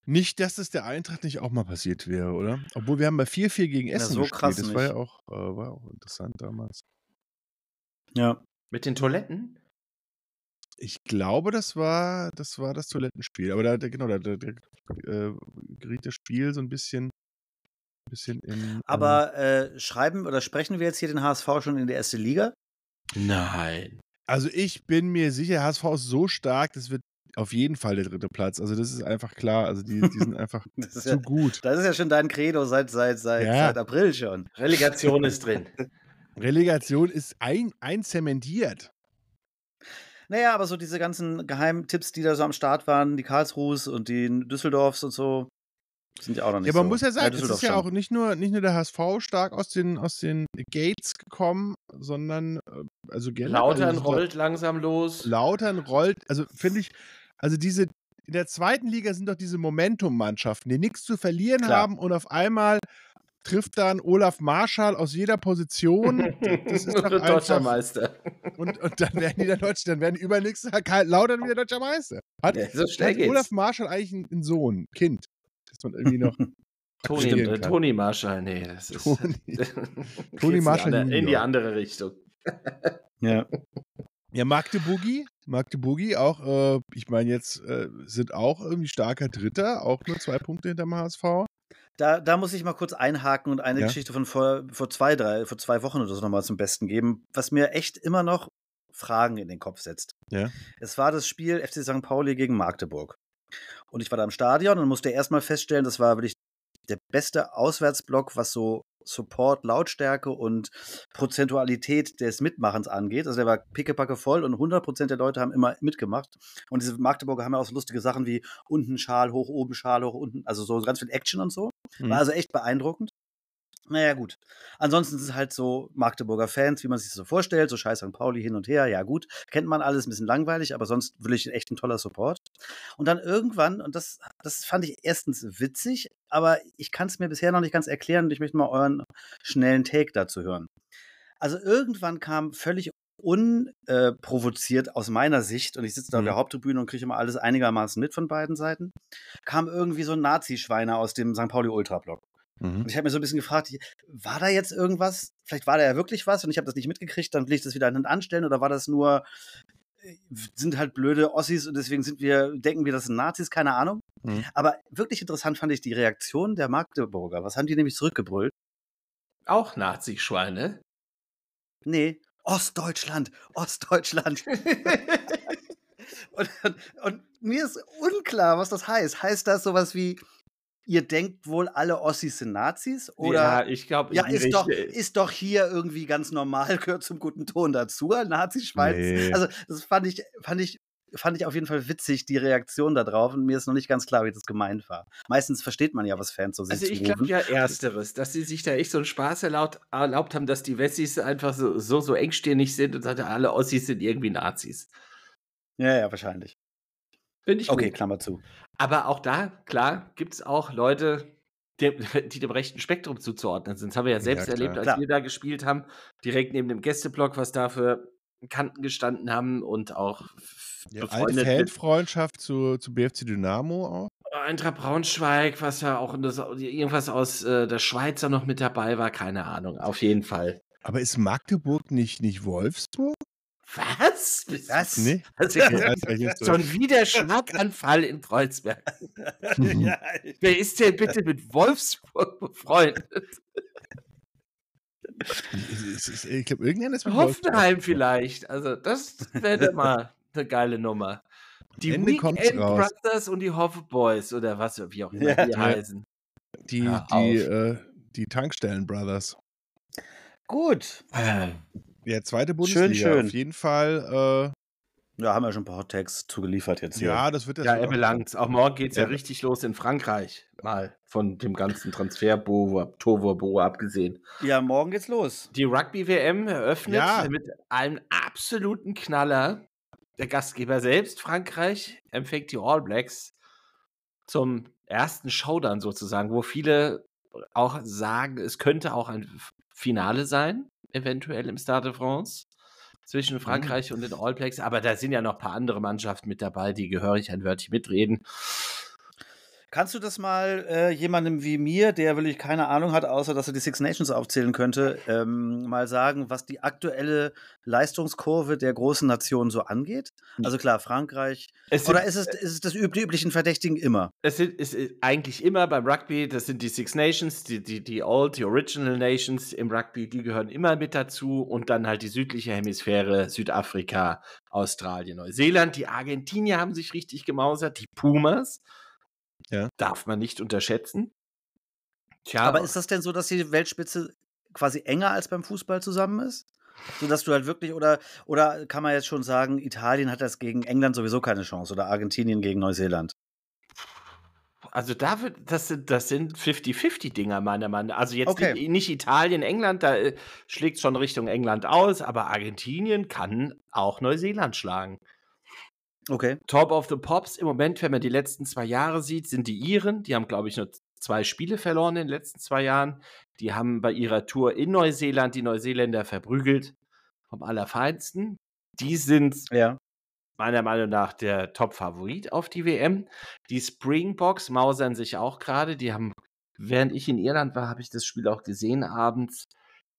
nicht, dass das der Eintracht nicht auch mal passiert wäre, oder? Obwohl wir haben bei 4-4 gegen Na, Essen so gespielt. krass das war ja auch, äh, war auch interessant damals. Ja. Mit den Toiletten? Ich glaube, das war das, war das Toilettenspiel. Aber da, da genau, da, da, da äh, geriet das Spiel so ein bisschen, bisschen in. Aber äh, schreiben oder sprechen wir jetzt hier den HSV schon in die erste Liga? Nein. Also ich bin mir sicher, HSV ist so stark, das wird auf jeden Fall der dritte Platz. Also das ist einfach klar. Also die, die sind [LAUGHS] einfach Das ist, zu ja, gut. das ist ja schon dein Credo seit, seit, seit, Ja. seit April schon. Relegation ist drin. [LAUGHS] Relegation ist ein, einzementiert. Naja, aber so diese ganzen Geheimtipps, die da so am Start waren, die Karlsruhes und die Düsseldorfs und so, sind ja auch noch nicht Ja, man so. muss ja sagen, es Düsseldorf ist ja schon. auch nicht nur, nicht nur der HSV stark aus den, aus den Gates gekommen, sondern äh, also generell. Lautern also so- rollt langsam los. Lautern rollt, also finde ich, also diese, in der zweiten Liga sind doch diese Momentum-Mannschaften, die nichts zu verlieren Klar. haben und auf einmal trifft dann Olaf Marschall aus jeder Position. [LAUGHS] Das ist doch Und deutscher Meister. und, und dann werden die dann Deutsch, dann werden die übernächstes Jahr Karl Lautern wieder deutscher Meister. Hat, Ja, so schnell hat geht's. Olaf Marschall eigentlich einen, einen Sohn, ein Kind, das man irgendwie noch [LAUGHS] Toni, äh, kann. Toni Marschall, nee, das ist. Toni- [LAUGHS] Toni in die Marschall andere- In die andere Richtung. Ja. Ja, Magdeburgi, Magdeburgi auch, äh, ich meine jetzt, äh, sind auch irgendwie starker Dritter, auch nur zwei Punkte hinterm HSV. Da, da muss ich mal kurz einhaken und eine Ja. Geschichte von vor, vor zwei, drei, vor zwei Wochen oder so nochmal zum Besten geben, was mir echt immer noch Fragen in den Kopf setzt. Ja. Es war das Spiel FC St. Pauli gegen Magdeburg. Und ich war da im Stadion und musste erstmal feststellen, das war wirklich der beste Auswärtsblock, was so Support, Lautstärke und Prozentualität des Mitmachens angeht. Also der war pickepacke voll und 100% der Leute haben immer mitgemacht. Und diese Magdeburger haben ja auch so lustige Sachen wie unten Schal hoch, oben Schal hoch, unten, also so ganz viel Action und so. Mhm. War also echt beeindruckend. Naja, gut. Ansonsten ist es halt so Magdeburger Fans, wie man sich das so vorstellt, so scheiß St. Pauli hin und her. Ja, gut, kennt man alles, ein bisschen langweilig, aber sonst wirklich echt ein toller Support. Und dann irgendwann, und das, das fand ich erstens witzig, aber ich kann es mir bisher noch nicht ganz erklären und ich möchte mal euren schnellen Take dazu hören. Also irgendwann kam völlig unprovoziert aus meiner Sicht, und ich sitze da auf Mhm. der Haupttribüne und kriege immer alles einigermaßen mit von beiden Seiten, kam irgendwie so ein Nazi-Schweiner aus dem St. Pauli Ultra-Block. Mhm. Und ich habe mir so ein bisschen gefragt, war da jetzt irgendwas? Vielleicht war da ja wirklich was und ich habe das nicht mitgekriegt, dann will ich das wieder hinten anstellen oder war das nur, äh, sind halt blöde Ossis und deswegen sind wir, denken wir, das sind Nazis, keine Ahnung. Mhm. Aber wirklich interessant fand ich die Reaktion der Magdeburger. Was haben die nämlich zurückgebrüllt? Auch Nazi-Schweine. Nee, Ostdeutschland, Ostdeutschland. [LAUGHS] [LAUGHS] und, und, und mir ist unklar, was das heißt. Heißt das sowas wie, ihr denkt wohl, alle Ossis sind Nazis? Oder ja, ich glaube, Ja, ist doch, ist doch hier irgendwie ganz normal, [LAUGHS] gehört zum guten Ton dazu, ein Nazischwein. Nee. Also, das fand ich, fand ich, fand ich auf jeden Fall witzig, die Reaktion da drauf. Und mir ist noch nicht ganz klar, wie das gemeint war. Meistens versteht man ja, was Fans so sich Also ich glaube ja Ersteres, dass sie sich da echt so einen Spaß erlaubt, erlaubt haben, dass die Wessis einfach so, so, so engstirnig sind und sagen, alle Ossis sind irgendwie Nazis. Ja, ja, wahrscheinlich. Finde ich Okay, gut. Klammer zu. Aber auch da, klar, gibt es auch Leute, die, [LAUGHS] die dem rechten Spektrum zuzuordnen sind. Das haben wir ja selbst Ja, erlebt, als Klar. wir da gespielt haben, direkt neben dem Gästeblock, was da für Kanten gestanden haben und auch Ja, alte Fanfreundschaft zu, zu BFC Dynamo auch. Eintracht Braunschweig, was ja auch das, irgendwas aus äh, der Schweiz da noch mit dabei war, keine Ahnung, auf jeden Fall. Aber ist Magdeburg nicht, nicht Wolfsburg? Was? Was? Nee. Also, schon wieder Schlaganfall in Kreuzberg. [LAUGHS] ja, Wer ist denn bitte mit Wolfsburg befreundet? Ich glaube, irgendeiner ist mit Wolfsburg. Hoffenheim vielleicht. Also, das wäre mal eine geile Nummer. Die Ende Weekend. Brothers und die Hoff Boys oder was, wie auch immer Ja. die heißen. Die, die, äh, die Tankstellen-Brothers. Gut. Ja, zweite Bundesliga. schön. Auf jeden Fall. Ja, haben wir schon ein paar Hot Tags zugeliefert jetzt Äh, hier. ja, das wird das Ja, er auch- belangt. Auch morgen geht es ja. Ja. richtig los in Frankreich. Mal von dem ganzen Transfer-Tovo abgesehen. Ja, morgen geht's los. Die Rugby-WM eröffnet Ja. mit einem absoluten Knaller. Der Gastgeber selbst, Frankreich, empfängt die All Blacks zum ersten Showdown sozusagen, wo viele auch sagen, es könnte auch ein Finale sein, eventuell im Stade de France zwischen Frankreich und den All Blacks. Aber da sind ja noch ein paar andere Mannschaften mit dabei, die gehörig ein Wörtchen mitreden. Kannst du das mal äh, jemandem wie mir, der wirklich keine Ahnung hat, außer dass er die Six Nations aufzählen könnte, ähm, mal sagen, was die aktuelle Leistungskurve der großen Nationen so angeht? Also klar, Frankreich. Sind- Oder ist es, ist es das üb die üblichen Verdächtigen immer? Es sind, ist eigentlich immer beim Rugby, das sind die Six Nations, die, die, die Old, die Original Nations im Rugby, die gehören immer mit dazu und dann halt die südliche Hemisphäre, Südafrika, Australien, Neuseeland. Die Argentinier haben sich richtig gemausert, die Pumas. Ja. Darf man nicht unterschätzen. Tja, Aber ist das denn so, dass die Weltspitze quasi enger als beim Fußball zusammen ist? Sodass du halt wirklich, oder, oder kann man jetzt schon sagen, Italien hat das gegen England sowieso keine Chance oder Argentinien gegen Neuseeland? Also da wird, das sind, das sind 50-50-Dinger, meiner Meinung nach. Also jetzt Okay. nicht, nicht Italien, England, da äh, schlägt schon Richtung England aus, aber Argentinien kann auch Neuseeland schlagen. Okay. Top of the Pops im Moment, wenn man die letzten zwei Jahre sieht, sind die Iren. Die haben, glaube ich, nur zwei Spiele verloren in den letzten zwei Jahren. Die haben bei ihrer Tour in Neuseeland die Neuseeländer verprügelt. Vom Allerfeinsten. Die sind Ja. meiner Meinung nach der Top-Favorit auf die WM. Die Springboks mausern sich auch gerade. Die haben, während ich in Irland war, habe ich das Spiel auch gesehen abends.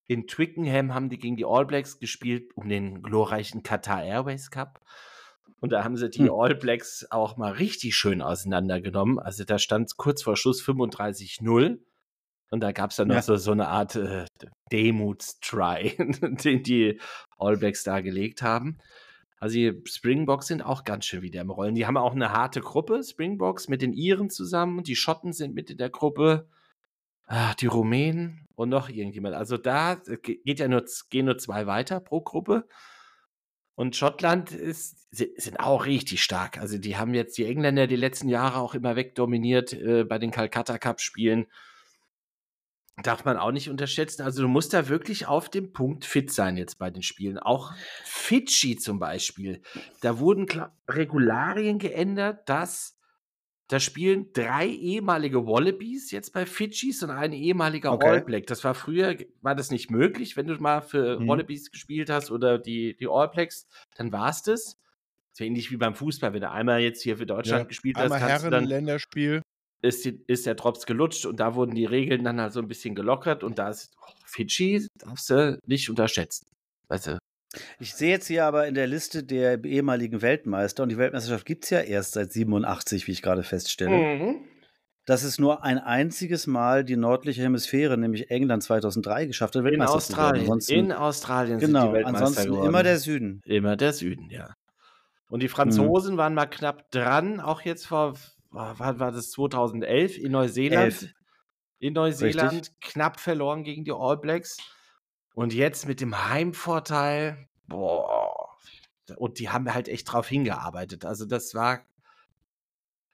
In Twickenham haben die gegen die All Blacks gespielt um den glorreichen Qatar Airways Cup. Und da haben sie die Hm. All Blacks auch mal richtig schön auseinandergenommen. Also da stand kurz vor Schluss 35-0. Und da gab es dann noch Ja. so, so eine Art äh, Demutstry, [LAUGHS] den die All Blacks da gelegt haben. Also die Springboks sind auch ganz schön wieder im Rollen. Die haben auch eine harte Gruppe, Springboks, mit den Iren zusammen. Die Schotten sind mit in der Gruppe. Ah, die Rumänen und noch irgendjemand. Also da ge- geht ja nur, gehen nur zwei weiter pro Gruppe. Und Schottland ist, si- sind auch richtig stark. Also die haben jetzt die Engländer die letzten Jahre auch immer wegdominiert äh, bei den Calcutta Cup Spielen. Darf man auch nicht unterschätzen. Also du musst da wirklich auf dem Punkt fit sein jetzt bei den Spielen. Auch Fidschi zum Beispiel. Da wurden Regularien geändert, dass da spielen drei ehemalige Wallabies jetzt bei Fidschis und ein ehemaliger Okay. All Black. Das war früher, war das nicht möglich, wenn du mal für Mhm. Wallabies gespielt hast oder die, die All Blacks, dann war es das. So ähnlich wie beim Fußball, wenn du einmal jetzt hier für Deutschland Ja, gespielt hast, Einmal Herren-Länderspiel. ist, die, ist der Drops gelutscht und da wurden die Regeln dann halt so ein bisschen gelockert und da ist oh, Fidschi darfst du nicht unterschätzen. Weißt du? Ich sehe jetzt hier aber in der Liste der ehemaligen Weltmeister, und die Weltmeisterschaft gibt es ja erst seit 87, wie ich gerade feststelle, Mhm. dass es nur ein einziges Mal die nordliche Hemisphäre, nämlich England 2003, geschafft hat, In Weltmeister. Australien. Ansonsten, In Australien sind genau, die Weltmeister ansonsten geworden. immer der Süden. Immer der Süden, ja. Und Mhm. die Franzosen waren mal knapp dran, auch jetzt vor, wann war das, 2011 in Neuseeland. Elf. In Neuseeland knapp verloren gegen die All Blacks. Und jetzt mit dem Heimvorteil, boah. Und die haben halt echt drauf hingearbeitet. Also das war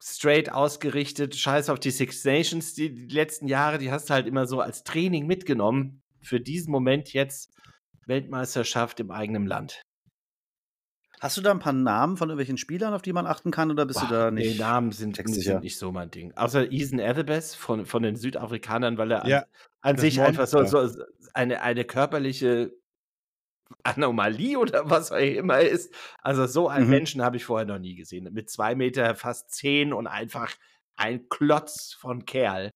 straight ausgerichtet. Scheiß auf die Six Nations. Die, die letzten Jahre, die hast du halt immer so als Training mitgenommen. Für diesen Moment jetzt Weltmeisterschaft im eigenen Land. Hast du da ein paar Namen von irgendwelchen Spielern, auf die man achten kann, oder bist du Boah, da nee, nicht? Namen sind, sind nicht so mein Ding. Außer Ethan Ethelbest von, von den Südafrikanern, weil er Ja, an, an sich einfach so, so eine, eine körperliche Anomalie [LAUGHS] oder was auch immer ist. Also so einen Mhm. Menschen habe ich vorher noch nie gesehen. Mit zwei Meter fast zehn und einfach ein Klotz von Kerl.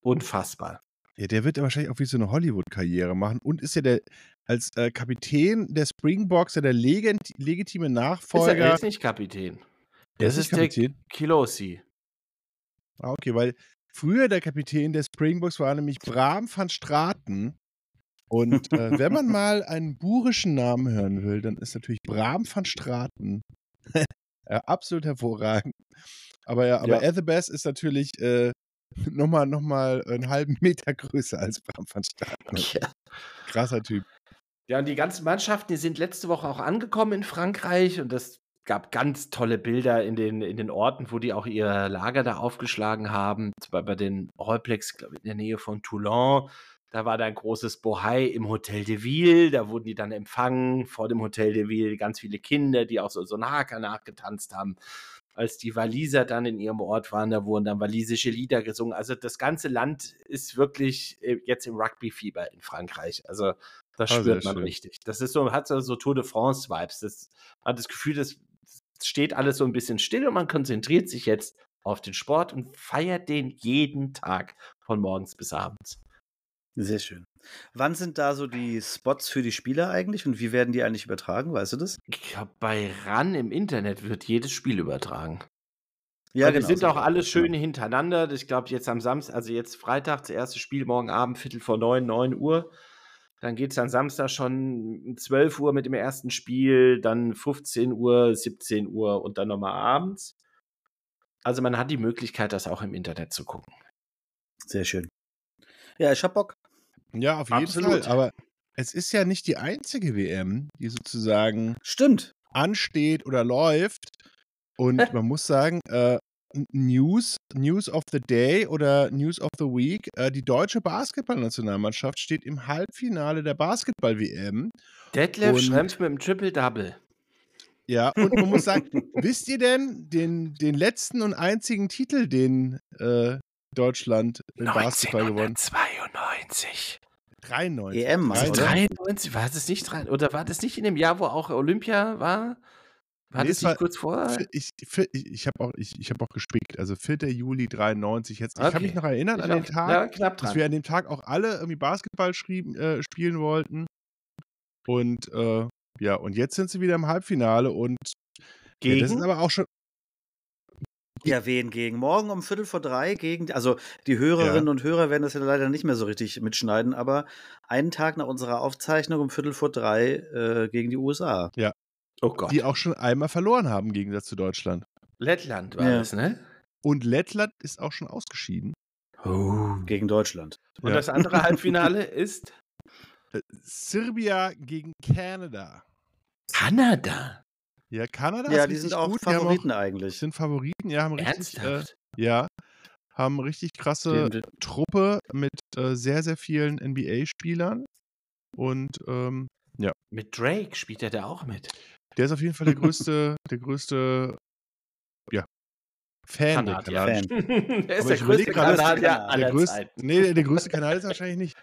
Unfassbar. Ja, der wird ja wahrscheinlich auch wie so eine Hollywood-Karriere machen und ist ja der als äh, Kapitän der Springboks ja der legit legitime Ist er, er Nachfolger. ist nicht Kapitän. Der Das ist ist der? Kilosi. Ah, okay, weil früher der Kapitän der Springboks war nämlich Bram van Straten. Und äh, wenn man mal einen burischen Namen hören will, dann ist natürlich Bram van Straten ja, absolut hervorragend. Aber ja, aber Ja. Ethelbest ist natürlich äh, nochmal noch mal einen halben [LAUGHS] Meter größer als Bram van Straten. Ja. Krasser Typ. Ja, und die ganzen Mannschaften, die sind letzte Woche auch angekommen in Frankreich und das gab ganz tolle Bilder in den, in den Orten, wo die auch ihr Lager da aufgeschlagen haben. Bei, bei den All Blacks, glaube ich, in der Nähe von Toulon. Da war da ein großes Bohai im Hotel de Ville. Da wurden die dann empfangen vor dem Hotel de Ville. Ganz viele Kinder, die auch so, so einen Haker nachgetanzt haben. Als die Waliser dann in ihrem Ort waren, da wurden dann walisische Lieder gesungen. Also das ganze Land ist wirklich äh, jetzt im Rugby-Fieber in Frankreich. Also das Ah, spürt man schön. richtig. Das ist so, hat so, so Tour de France-Vibes. Das hat das Gefühl, das steht alles so ein bisschen still und man konzentriert sich jetzt auf den Sport und feiert den jeden Tag von morgens bis abends. Sehr schön. Wann sind da so die Spots für die Spieler eigentlich und wie werden die eigentlich übertragen? Weißt du das? Ich glaube, bei RAN im Internet wird jedes Spiel übertragen. Ja, Weil die sind so auch alle das, schön hintereinander. Ich glaube, jetzt am Samstag, also jetzt Freitag, das erste Spiel, morgen Abend, Viertel vor neun, neun Uhr. Dann geht es dann Samstag schon um 12 Uhr mit dem ersten Spiel, dann 15 Uhr, 17 Uhr und dann nochmal abends. Also man hat die Möglichkeit, das auch im Internet zu gucken. Sehr schön. Ja, ich hab Bock. Ja, auf jeden Absolut. Fall. Aber es ist ja nicht die einzige WM, die sozusagen Stimmt. ansteht oder läuft. Und man muss sagen, äh, News, News of the Day oder News of the Week, äh, die deutsche Basketballnationalmannschaft steht im Halbfinale der Basketball-WM. Detlef Schrempf mit dem Triple-Double. Ja, und man muss sagen, [LAUGHS] wisst ihr denn den, den letzten und einzigen Titel, den äh, Deutschland im Basketball gewonnen? 1992. 93. EM, Mann, oder? 93, war das nicht dran? Oder war das nicht in dem Jahr, wo auch Olympia war? War Nee, das es nicht war- kurz vor? Ich, ich, ich habe auch, ich, ich hab auch gespickt. Also 4. Juli 93. Jetzt, ich kann Okay. mich noch erinnern Ich an den Tag, Ja, knapp dass wir an dem Tag auch alle irgendwie Basketball schrieben, äh, spielen wollten. Und äh, ja, und jetzt sind sie wieder im Halbfinale und ja, das ist Gegen? aber auch schon. Ja, wen gegen? Morgen um Viertel vor drei gegen, also die Hörerinnen und Hörer werden das ja leider nicht mehr so richtig mitschneiden, aber einen Tag nach unserer Aufzeichnung um Viertel vor drei äh, gegen die USA. oh Gott. Die auch schon einmal verloren haben im Gegensatz zu Deutschland. Lettland war Ja. das, ne? Und Lettland ist auch schon ausgeschieden. Oh. Gegen Deutschland. Und Ja. das andere [LAUGHS] Halbfinale ist Äh, Serbia gegen Kanada. Kanada. Ja, Kanada Ja, ist die sind auch gut. Die haben Favoriten auch, eigentlich. sind Favoriten, ja, haben richtig, äh, Ernsthaft? ja, haben richtig krasse Den- Truppe mit äh, sehr, sehr vielen NBA-Spielern. Und ähm, Mit Drake spielt er da auch mit. der ist auf jeden Fall der größte, der größte, ja, Fan der Kanadier. Kanadischen. [LAUGHS] er ist Aber der größte Kanadier der aller Der Zeiten. nee, der, der größte Kanal ist wahrscheinlich nicht.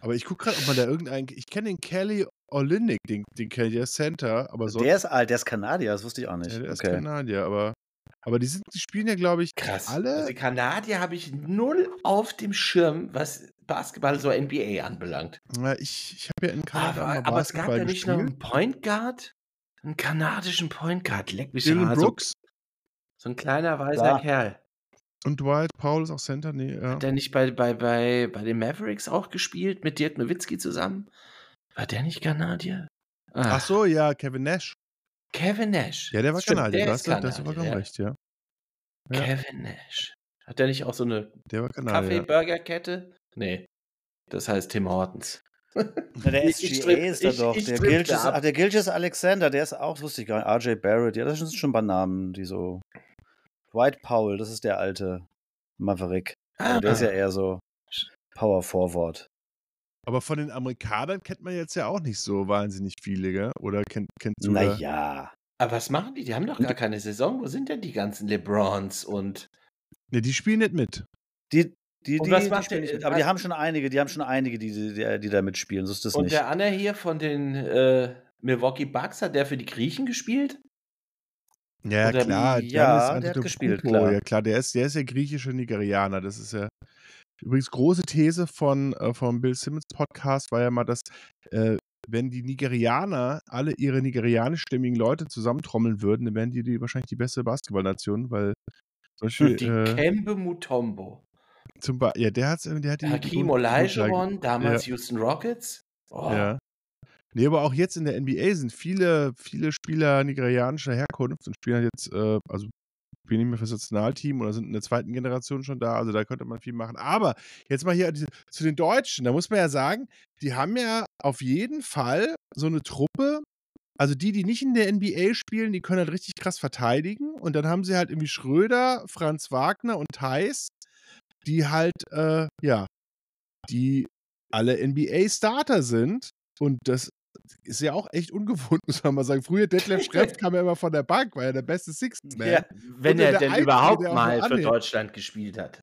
Aber ich gucke gerade, ob man da irgendeinen, ich kenne den Kelly Olynyk, den, den kenne ich, der ist Center, aber sonst, Der ist alt, der ist Kanadier, das wusste ich auch nicht. ja, der ist okay. Kanadier, aber, aber die, sind, die spielen ja, glaube ich, Krass. alle Also die Kanadier habe ich null auf dem Schirm, was Basketball so NBA anbelangt. Na, ich ich habe ja in Kanada Aber, mal aber es gab ja nicht noch gespielt. einen Point Guard? Einen kanadischen Point Guard. Leck mich Dylan ah, so, Brooks so ein kleiner weißer Klar. Kerl. Und Dwight Powell ist auch Center. Nee, ja. Hat der nicht bei, bei, bei, bei den Mavericks auch gespielt mit Dirk Nowitzki zusammen? War der nicht Kanadier? Ah, Ach so, ja, Kevin Nash. Kevin Nash. Ja, der war Stimmt, Kanadier. der Du ist hast, Kanadier, vollkommen ja. recht, ja. Ja. Kevin Nash. Hat der nicht auch so eine Der war Kanadier. ja. Kaffee-Burger-Kette? Nee. Das heißt Tim Hortons. [LAUGHS] Na, der Ich- ich SGA trip- ist da ich- doch. ich der, ach, der Gilgis Alexander, der ist auch, das wusste ich gar nicht. RJ Barrett, ja, das sind schon ein paar Namen, die so. Dwight Powell, das ist der alte Maverick. Aber der ist ja eher so Power Forward. Aber von den Amerikanern kennt man jetzt ja auch nicht so wahnsinnig viele, gell? Oder kennt, kennt sogar. Naja. Aber was machen die? Die haben doch gar keine Saison. Wo sind denn die ganzen LeBrons und. Ne, die spielen nicht mit. Die, die, Und die, was die macht spielen der- nicht mit. Aber die haben schon einige, die haben schon einige, die, die, die, die da mitspielen. So ist das Und nicht. der Anna hier von den äh, Milwaukee Bucks, hat der für die Griechen gespielt? Ja, Oder- klar. Ja, der hat gespielt, klar. Ja, klar, der ist, der ist ja griechischer Nigerianer. Das ist ja. Übrigens, große These von, äh, vom Bill Simmons Podcast war ja mal, dass, äh, wenn die Nigerianer alle ihre nigerianischstämmigen Leute zusammentrommeln würden, dann wären die, die wahrscheinlich die beste Basketballnation, weil Beispiel. Die äh, Kembe Mutombo. zum Ba- ja, der, hat's, der hat die. Hakim Olajuwon, damals Houston Rockets. Oh, Ja. Nee, aber auch jetzt in der NBA sind viele, viele Spieler nigerianischer Herkunft und spielen halt jetzt, äh, also spielen nicht mehr fürs Nationalteam oder sind in der zweiten Generation schon da, also da könnte man viel machen. Aber jetzt mal hier zu den Deutschen, da muss man ja sagen, die haben ja auf jeden Fall so eine Truppe, also die, die nicht in der NBA spielen, die können halt richtig krass verteidigen und dann haben sie halt irgendwie Schröder, Franz Wagner und Theis, die halt, äh, ja, die alle NBA-Starter sind und das ist ja auch echt ungewohnt, [LAUGHS] muss man mal sagen. Früher Detlef Schrempf kam ja immer von der Bank, war ja der beste Sixth Man. Ja. Wenn er denn Einzige, überhaupt mal für. Deutschland gespielt hat.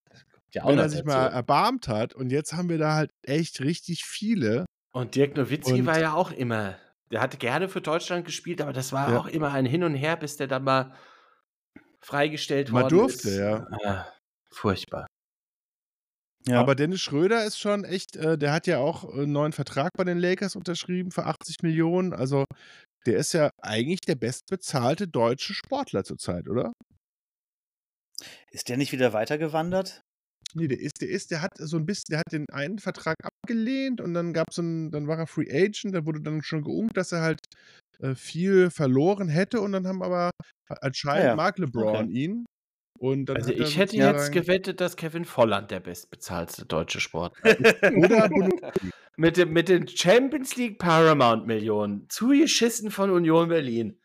Ja Wenn er sich dazu. mal erbarmt hat. Und jetzt haben wir da halt echt richtig viele. Und Dirk Nowitzki Und- war ja auch immer, der hatte gerne für Deutschland gespielt, aber das war Ja. auch immer ein Hin und Her, bis der dann mal freigestellt Mal worden durfte, ist. ja. Ah, furchtbar. Ja. Aber Dennis Schröder ist schon echt, äh, der hat ja auch einen neuen Vertrag bei den Lakers unterschrieben für 80 Millionen. Also der ist ja eigentlich der bestbezahlte deutsche Sportler zurzeit, oder? Ist der nicht wieder weitergewandert? Nee, der ist, der ist, der hat so ein bisschen, der hat den einen Vertrag abgelehnt und dann gab es so einen, dann war er Free Agent, da wurde dann schon geungt, dass er halt äh, viel verloren hätte und dann haben aber anscheinend Ah ja, mag LeBron okay. ihn. Und dann Also ich hätte jetzt gewettet, dass Kevin Volland der bestbezahlte deutsche Sportler [LAUGHS] Oder Bonucci. [LAUGHS] mit, dem, mit den Champions League Paramount Millionen, zugeschissen von Union Berlin.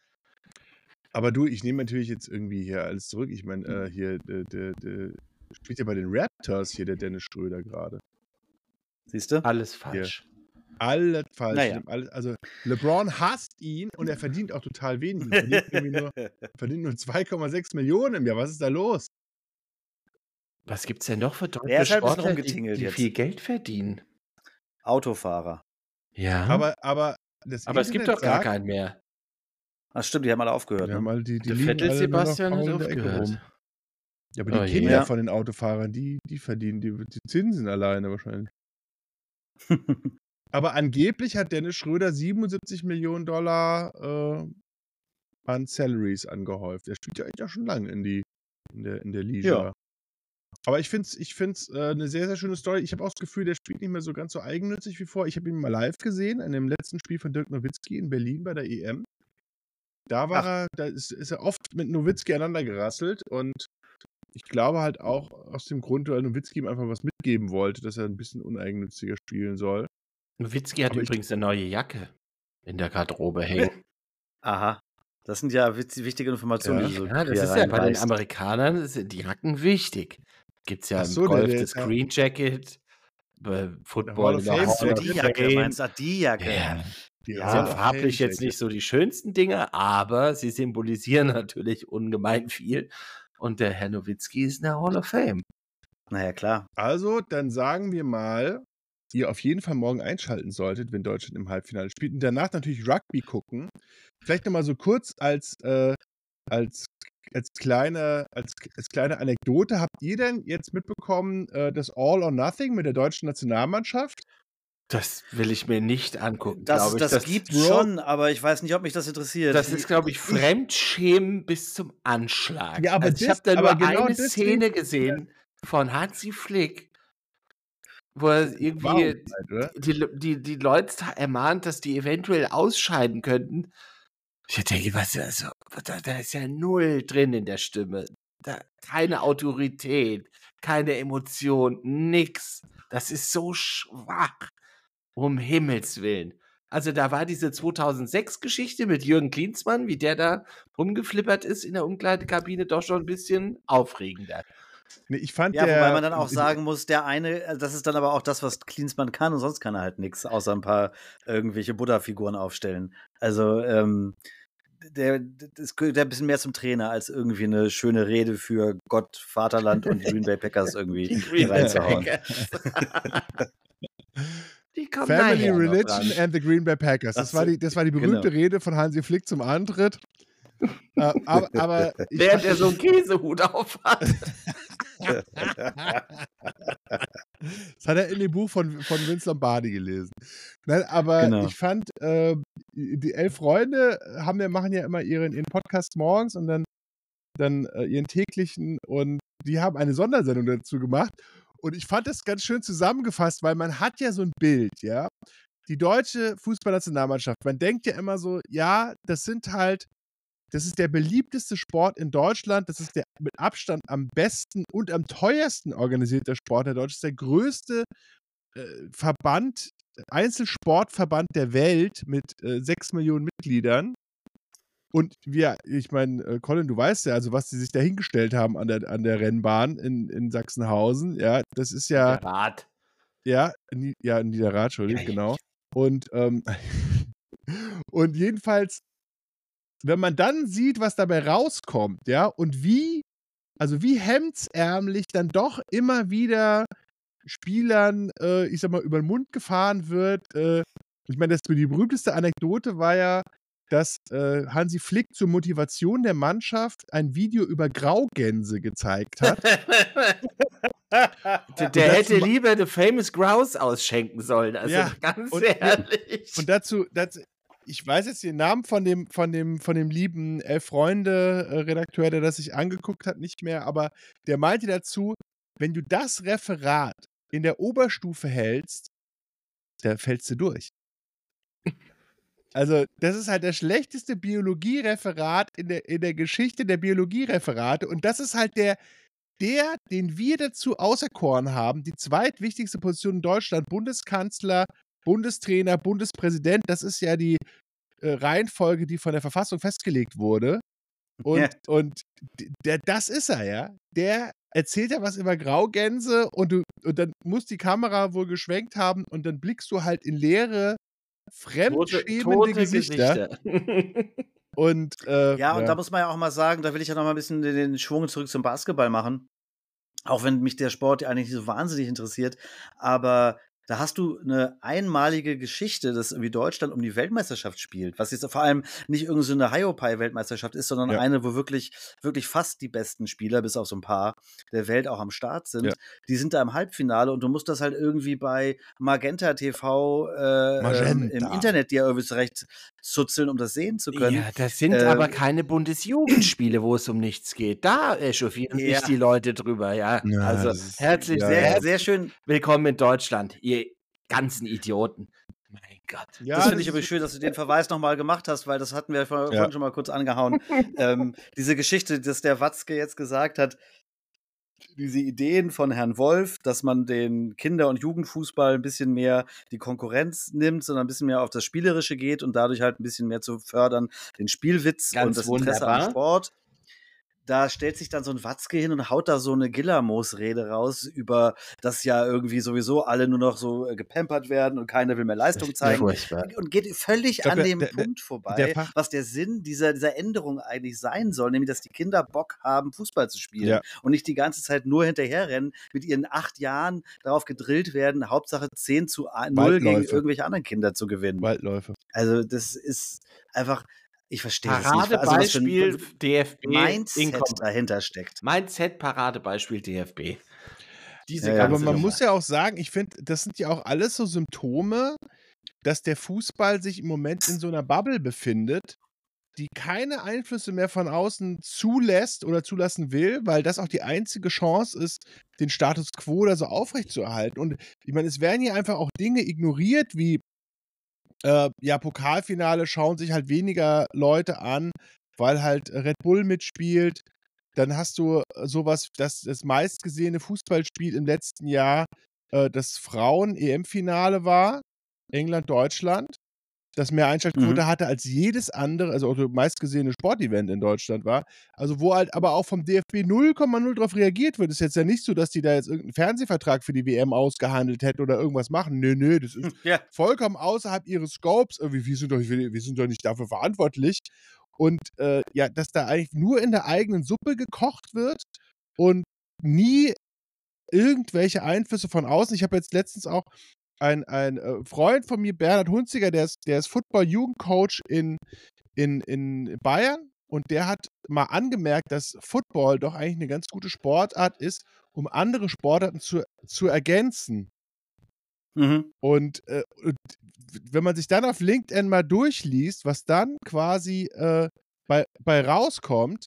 Aber du, ich nehme natürlich jetzt irgendwie hier alles zurück. Ich meine, äh, hier, der, der, der spielt ja bei den Raptors hier, der Dennis Schröder gerade. Siehst du? Alles falsch. Alles falsch. Naja. Alles, also LeBron hasst ihn und er verdient auch total wenig. Er verdient, [LAUGHS] irgendwie nur, verdient nur 2,6 Millionen im Jahr. Was ist da los? Was gibt's denn noch für deutsche Er ist halt Sportler, die, rumgetingelt die jetzt. viel Geld verdienen? Autofahrer. Ja. Aber, aber, das Aber es gibt doch gar sagt, keinen mehr. Ach stimmt, die haben alle aufgehört. Haben Ne? alle die, die Vettel Sebastian hat aufgehört. Ja, aber die Oh. Kinder Ja. von den Autofahrern, die, die verdienen die, die Zinsen alleine wahrscheinlich. [LAUGHS] Aber angeblich hat Dennis Schröder 77 Millionen Dollar äh, an Salaries angehäuft. Er spielt ja eigentlich auch schon lange in, die, in der, in der Liga. Ja. Aber ich finde es ich find's, äh, eine sehr, sehr schöne Story. Ich habe auch das Gefühl, der spielt nicht mehr so ganz so eigennützig wie vor. Ich habe ihn mal live gesehen, an dem letzten Spiel von Dirk Nowitzki in Berlin bei der EM. Da war Ach. er, da ist, ist er oft mit Nowitzki aneinander gerasselt und ich glaube halt auch aus dem Grund, weil Nowitzki ihm einfach was mitgeben wollte, dass er ein bisschen uneigennütziger spielen soll. Nowitzki hat Aber ich- übrigens eine neue Jacke in der Garderobe hängen. Aha. Das sind ja wichtige Informationen, Ja. die so Ja, das ist ja bei den. Amerikanern sind die Jacken wichtig. Gibt es ja Ach im so, der- Golf der- das. Green Jacket, bei Football der so, Hall of die Jacke, Fame. meinst du? Die Jacke. Ja, Die Ja, sind farblich jetzt nicht so die schönsten Dinge, aber sie symbolisieren [LAUGHS] natürlich ungemein viel. Und der Herr Nowitzki ist in der Hall of Fame. Naja, klar. Also, dann sagen wir mal, ihr auf jeden Fall morgen einschalten solltet, wenn Deutschland im Halbfinale spielt. Und danach natürlich Rugby gucken. Vielleicht nochmal so kurz als, äh, als als kleine, als, als kleine Anekdote, habt ihr denn jetzt mitbekommen, äh, das All or Nothing mit der deutschen Nationalmannschaft? Das will ich mir nicht angucken, Das, ich. das, gibt schon, aber ich weiß nicht, ob mich das interessiert. Das ist, glaube ich, Fremdschämen bis zum Anschlag. Ja, aber also ich das- habe da nur genau eine Szene gesehen von Hansi Flick, wo er irgendwie die, die, die Leute ermahnt, dass die eventuell ausscheiden könnten. Ich denke, was also, da, da ist ja null drin in der Stimme. Da, keine Autorität, keine Emotion, nix. Das ist so schwach. Um Himmels Willen. Also da war diese 2006-Geschichte mit Jürgen Klinsmann, wie der da rumgeflippert ist in der Umkleidekabine, doch schon ein bisschen aufregender. Nee, ich fand ja, der, wobei man dann auch sagen muss, der eine, äh, das ist dann aber auch das, was Klinsmann kann und sonst kann er halt nichts, außer ein paar irgendwelche Buddha-Figuren aufstellen. Also, ähm, der, das gehört ein bisschen mehr zum Trainer, als irgendwie eine schöne Rede für Gott, Vaterland und die Green Bay Packers irgendwie reinzuhauen. Family Religion and the Green Bay Packers. Das, Das- war, die, das war die berühmte genau. Rede von Hansi Flick zum Antritt. Äh, aber, aber [LAUGHS] Während er so einen Käsehut aufhat. [LAUGHS] Das hat er in dem Buch von, von Vince Lombardi gelesen. Nein, aber Genau. ich fand, äh, die elf Freunde haben ja, machen ja immer ihren, ihren Podcast morgens und dann, dann äh, ihren täglichen und die haben eine Sondersendung dazu gemacht. Und ich fand das ganz schön zusammengefasst, weil man hat ja so ein Bild, ja. Die deutsche Fußballnationalmannschaft, man denkt ja immer so, ja, das sind halt, das ist der beliebteste Sport in Deutschland, das ist der mit Abstand am besten und am teuersten organisierte Sport in Deutschland, das ist der größte äh, Verband, Einzelsportverband der Welt mit äh, sechs Millionen Mitgliedern. Und wir, ich meine, äh, Colin, du weißt ja, also was die sich da hingestellt haben an der, an der Rennbahn in, in Sachsenhausen, ja, das ist ja, Der Rat. ja, ja, Niederrad, Entschuldigung, genau. Und, ähm, [LAUGHS] und jedenfalls, wenn man dann sieht, was dabei rauskommt, ja, und wie, also wie hemdsärmlich dann doch immer wieder Spielern, äh, ich sag mal, über den Mund gefahren wird. Äh, ich meine, das, die berühmteste Anekdote war ja, dass äh, Hansi Flick zur Motivation der Mannschaft ein Video über Graugänse gezeigt hat. [LAUGHS] Der, der hätte lieber The Famous Grouse ausschenken sollen. Also Ja, [LAUGHS] ganz und- ehrlich. Und dazu, dazu, ich weiß jetzt den Namen von dem, von dem, von dem lieben Elf Freunde-Redakteur, der das sich angeguckt hat, nicht mehr, aber der meinte dazu, wenn du das Referat in der Oberstufe hältst, da fällst du durch. Also, das ist halt das schlechteste Biologiereferat in der, in der Geschichte der Biologiereferate. Und das ist halt der, der, den wir dazu auserkoren haben, die zweitwichtigste Position in Deutschland, Bundeskanzler, Bundestrainer, Bundespräsident, das ist ja die äh, Reihenfolge, die von der Verfassung festgelegt wurde. Und, Ja. und der, das ist er, ja. Der erzählt ja was über Graugänse und, du, und dann muss die Kamera wohl geschwenkt haben und dann blickst du halt in leere, tote Gesichter. Gesichter. [LAUGHS] [LAUGHS] Und, äh, Ja, und da muss man ja auch mal sagen, da will ich ja noch mal ein bisschen den- den Schwung zurück zum Basketball machen. Auch wenn mich der Sport ja eigentlich nicht so wahnsinnig interessiert. Aber da hast du eine einmalige Geschichte, dass irgendwie Deutschland um die Weltmeisterschaft spielt. Was jetzt vor allem nicht irgendeine so eine Hiopai-Weltmeisterschaft ist, sondern Ja. eine, wo wirklich, wirklich fast die besten Spieler, bis auf so ein paar der Welt auch am Start sind. Ja. Die sind da im Halbfinale und du musst das halt irgendwie bei Magenta TV äh, Magenta. im Internet dir irgendwie zurecht zuzeln, um das sehen zu können. Ja, das sind Ähm, aber keine Bundesjugendspiele, wo es um nichts geht. Da echauffieren Ja. sich die Leute drüber, ja. Ja, also herzlich, ja, sehr, Sehr, schön. willkommen in Deutschland, ihr ganzen Idioten. Mein Gott. ja, das finde ich übrigens schön, dass du den Verweis nochmal gemacht hast, weil das hatten wir vor- Ja. vorhin schon mal kurz angehauen. ähm, diese Geschichte, dass der Watzke jetzt gesagt hat, diese Ideen von Herrn Wolf, dass man den Kinder- und Jugendfußball ein bisschen mehr die Konkurrenz nimmt, sondern ein bisschen mehr auf das Spielerische geht und dadurch halt ein bisschen mehr zu fördern, den Spielwitz Ganz und das Interesse am wunderbar. Sport. Da stellt sich dann so ein Watzke hin und haut da so eine Gillermoos-Rede raus über, dass ja irgendwie sowieso alle nur noch so äh, gepampert werden und keiner will mehr Leistung zeigen und geht völlig glaub, an dem der- Punkt vorbei, der was der Sinn dieser, dieser Änderung eigentlich sein soll, nämlich dass die Kinder Bock haben, Fußball zu spielen Ja. und nicht die ganze Zeit nur hinterherrennen, mit ihren acht Jahren darauf gedrillt werden, Hauptsache 10 zu 0 gegen irgendwelche anderen Kinder zu gewinnen. Waldläufe. Also das ist einfach, Ich verstehe es nicht. Also, Paradebeispiel für DFB. Mindset Inkom- dahinter steckt. Mindset Paradebeispiel DFB. Diese Ja, Aber man Nummer. muss ja auch sagen, ich finde, das sind ja auch alles so Symptome, dass der Fußball sich im Moment in so einer Bubble befindet, die keine Einflüsse mehr von außen zulässt oder zulassen will, weil das auch die einzige Chance ist, den Status quo da so aufrechtzuerhalten. Und ich meine, es werden hier einfach auch Dinge ignoriert, wie äh, ja, Pokalfinale schauen sich halt weniger Leute an, weil halt Red Bull mitspielt. Dann hast du äh, sowas, das das meistgesehene Fußballspiel im letzten Jahr äh, das Frauen-EM-Finale war, England-Deutschland, das mehr Einschaltquote Mhm. hatte als jedes andere, also auch das meistgesehene Sportevent in Deutschland war. Also wo halt aber auch vom DFB 0,0 drauf reagiert wird. Ist jetzt ja nicht so, dass die da jetzt irgendeinen Fernsehvertrag für die WM ausgehandelt hätten oder irgendwas machen. Nö, nö, das ist Ja. vollkommen außerhalb ihres Scopes. Irgendwie, wir sind doch, wir, wir sind doch nicht dafür verantwortlich. Und äh, ja, dass da eigentlich nur in der eigenen Suppe gekocht wird und nie irgendwelche Einflüsse von außen. Ich habe jetzt letztens auch ein, ein äh, Freund von mir, Bernhard Hunziger, der ist, der ist Football-Jugendcoach in, in, in Bayern und der hat mal angemerkt, dass Football doch eigentlich eine ganz gute Sportart ist, um andere Sportarten zu, zu ergänzen. Mhm. Und, äh, und wenn man sich dann auf LinkedIn mal durchliest, was dann quasi äh, bei, bei rauskommt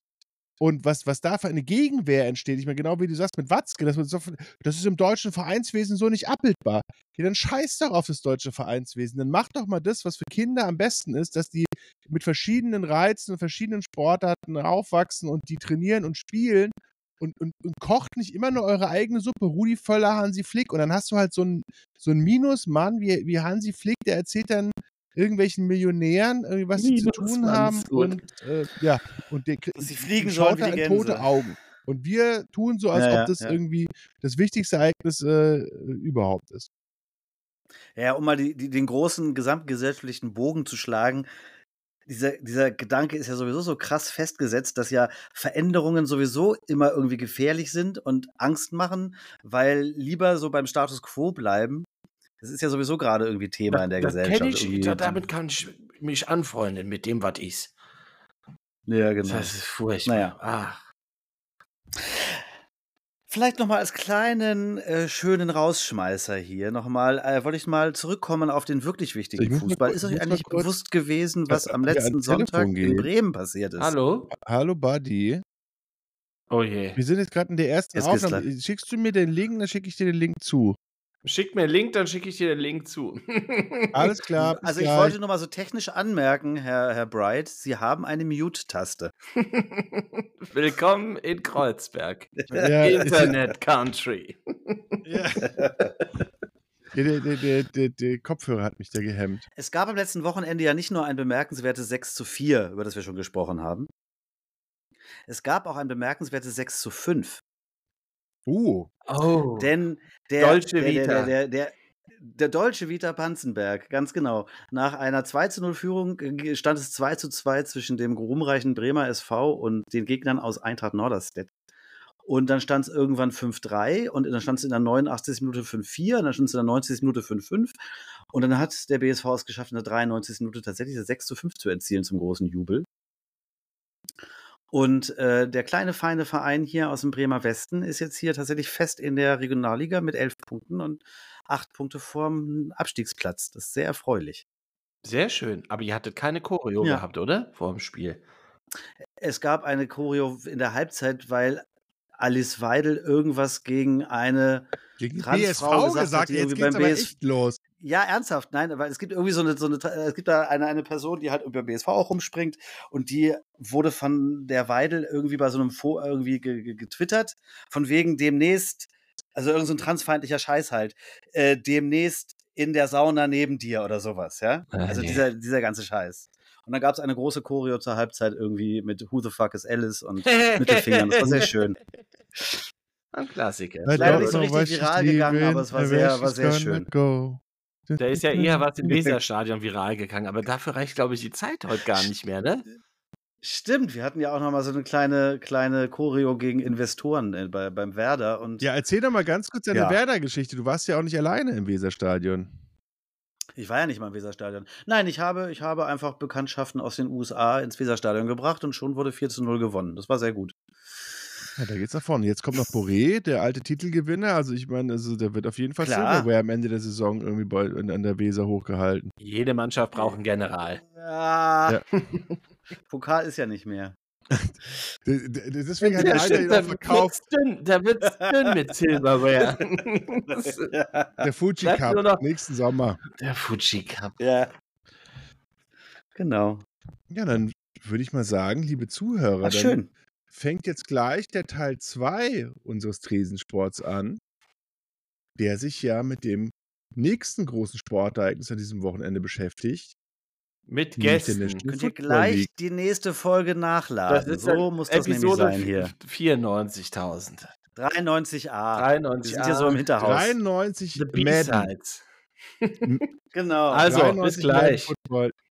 und was, was da für eine Gegenwehr entsteht, ich meine, genau wie du sagst mit Watzke, das, das ist im deutschen Vereinswesen so nicht abbildbar. Ja, dann scheiß doch auf das deutsche Vereinswesen. Dann mach doch mal das, was für Kinder am besten ist, dass die mit verschiedenen Reizen und verschiedenen Sportarten aufwachsen und die trainieren und spielen und, und, und kocht nicht immer nur eure eigene Suppe. Rudi Völler, Hansi Flick. Und dann hast du halt so einen so Minusmann wie, wie Hansi Flick, der erzählt dann irgendwelchen Millionären, irgendwie, was sie zu tun haben. Und äh, ja, und der Dass sie fliegen schaut sollen wie die in tote. Augen. Und wir tun so, als Ja, ob das ja. irgendwie das wichtigste Ereignis äh, überhaupt ist. Ja, um mal die, die, den großen gesamtgesellschaftlichen Bogen zu schlagen, dieser, dieser Gedanke ist ja sowieso so krass festgesetzt, dass ja Veränderungen sowieso immer irgendwie gefährlich sind und Angst machen, weil lieber so beim Status quo bleiben. Das ist ja sowieso gerade irgendwie Thema in der Gesellschaft. ich, da, damit kann ich mich anfreunden mit dem, was ist. ja, genau. Das ist furchtbar. Naja. Ach, Vielleicht nochmal als kleinen, äh, schönen Rausschmeißer hier nochmal, äh, wollte ich mal zurückkommen auf den wirklich Ich wichtigen Fußball. Ist euch eigentlich bewusst gewesen, was am letzten Sonntag in geht. Bremen passiert ist? hallo? Hallo Buddy. Oh je. Wir sind jetzt gerade in der ersten Jetzt Aufnahme. Schickst du mir den Link, dann schicke ich dir den Link zu. Schick mir einen Link, dann schicke ich dir den Link zu. [LAUGHS] Alles klar. bis Also ich gleich. wollte nur mal so technisch anmerken, Herr, Herr Bright, Sie haben eine Mute-Taste. [LAUGHS] Willkommen in Kreuzberg. [LAUGHS] Ja, Internet Country. Ja. Der, der, der, der, der Kopfhörer hat mich da gehemmt. Es gab am letzten Wochenende ja nicht nur ein bemerkenswertes 6 zu 4, über das wir schon gesprochen haben. Es gab auch ein bemerkenswertes 6 zu 5. Uh. Oh. Denn der, Dolce der, der, Vita. der, der, der, der Deutsche Vita Panzenberg, ganz genau. Nach einer 2 zu 0 Führung stand es 2 zu 2 zwischen dem ruhmreichen Bremer SV und den Gegnern aus Eintracht Norderstedt. Und dann stand es irgendwann 5-3 und dann stand es in der 89. Minute 5-4 und dann stand es in der 90. Minute 5-5. Und dann hat der BSV es geschafft, in der 93. Minute tatsächlich das 6 zu 5 zu erzielen zum großen Jubel. Und äh, der kleine, feine Verein hier aus dem Bremer Westen ist jetzt hier tatsächlich fest in der Regionalliga mit elf Punkten und acht Punkte vorm Abstiegsplatz. Das ist sehr erfreulich. Sehr schön. Aber ihr hattet keine Choreo Ja. gehabt, oder? Vor dem Spiel. Es gab eine Choreo in der Halbzeit, weil Alice Weidel irgendwas gegen eine Gegen Transfrau BSV gesagt gesagt, die jetzt beim aber BS echt los. Ja, ernsthaft, nein, weil es gibt irgendwie so eine, so eine es gibt da eine, eine Person, die halt über BSV auch rumspringt und die wurde von der Weidel irgendwie bei so einem Fo irgendwie ge ge getwittert, von wegen demnächst, also irgend so ein transfeindlicher Scheiß halt, äh, demnächst in der Sauna neben dir oder sowas, ja? Ah, Also nee. dieser, dieser ganze Scheiß. Und dann gab es eine große Choreo zur Halbzeit irgendwie mit Who the fuck is Alice und [LAUGHS] Mittelfingern. Das war sehr schön. Ein Klassiker. I leider nicht so richtig viral gegangen, aber es war sehr- war sehr schön. Go. Da ist ja [LAUGHS] eher was im Weserstadion viral gegangen, aber dafür reicht, glaube ich, die Zeit heute gar nicht mehr, ne? Stimmt, wir hatten ja auch noch mal so eine kleine, kleine Choreo gegen Investoren äh, bei, beim Werder. Und Ja, erzähl doch mal ganz kurz deine Ja. Werder-Geschichte. Du warst ja auch nicht alleine im Weserstadion. Ich war ja nicht mal im Weserstadion. Nein, ich habe, ich habe einfach Bekanntschaften aus den USA ins Weserstadion gebracht und schon wurde 4 zu 0 gewonnen. Das war sehr gut. Ja, da geht's nach vorne. Jetzt kommt noch Boré, der alte Titelgewinner. Also ich meine, also der wird auf jeden Fall Klar. Silverware am Ende der Saison irgendwie bei, an an der Weser hochgehalten. Jede Mannschaft braucht einen General. Ja. Ja. [LAUGHS] Pokal ist ja nicht mehr. [LAUGHS] Deswegen hat der Ja, alte stimmt, ihn da auch verkauft. dünn, da wird's dünn mit Silverware. [LAUGHS] Der Fuji Cup noch- nächsten Sommer. Der Fuji Cup. ja. Genau. Ja, dann würde ich mal sagen, liebe Zuhörer, Ach, dann schön. fängt jetzt gleich der Teil 2 unseres Tresensports an, der sich ja mit dem nächsten großen Sportereignis an diesem Wochenende beschäftigt. Mit Nämlich Gästen. Könnt ihr gleich die nächste Folge nachladen. so muss das nämlich Episode sein hier. 94.000. 93a. 93. Wir sind hier so im Hinterhaus. 93 The Madden. B-Sides. [LAUGHS] Genau. Also, 93 bis gleich.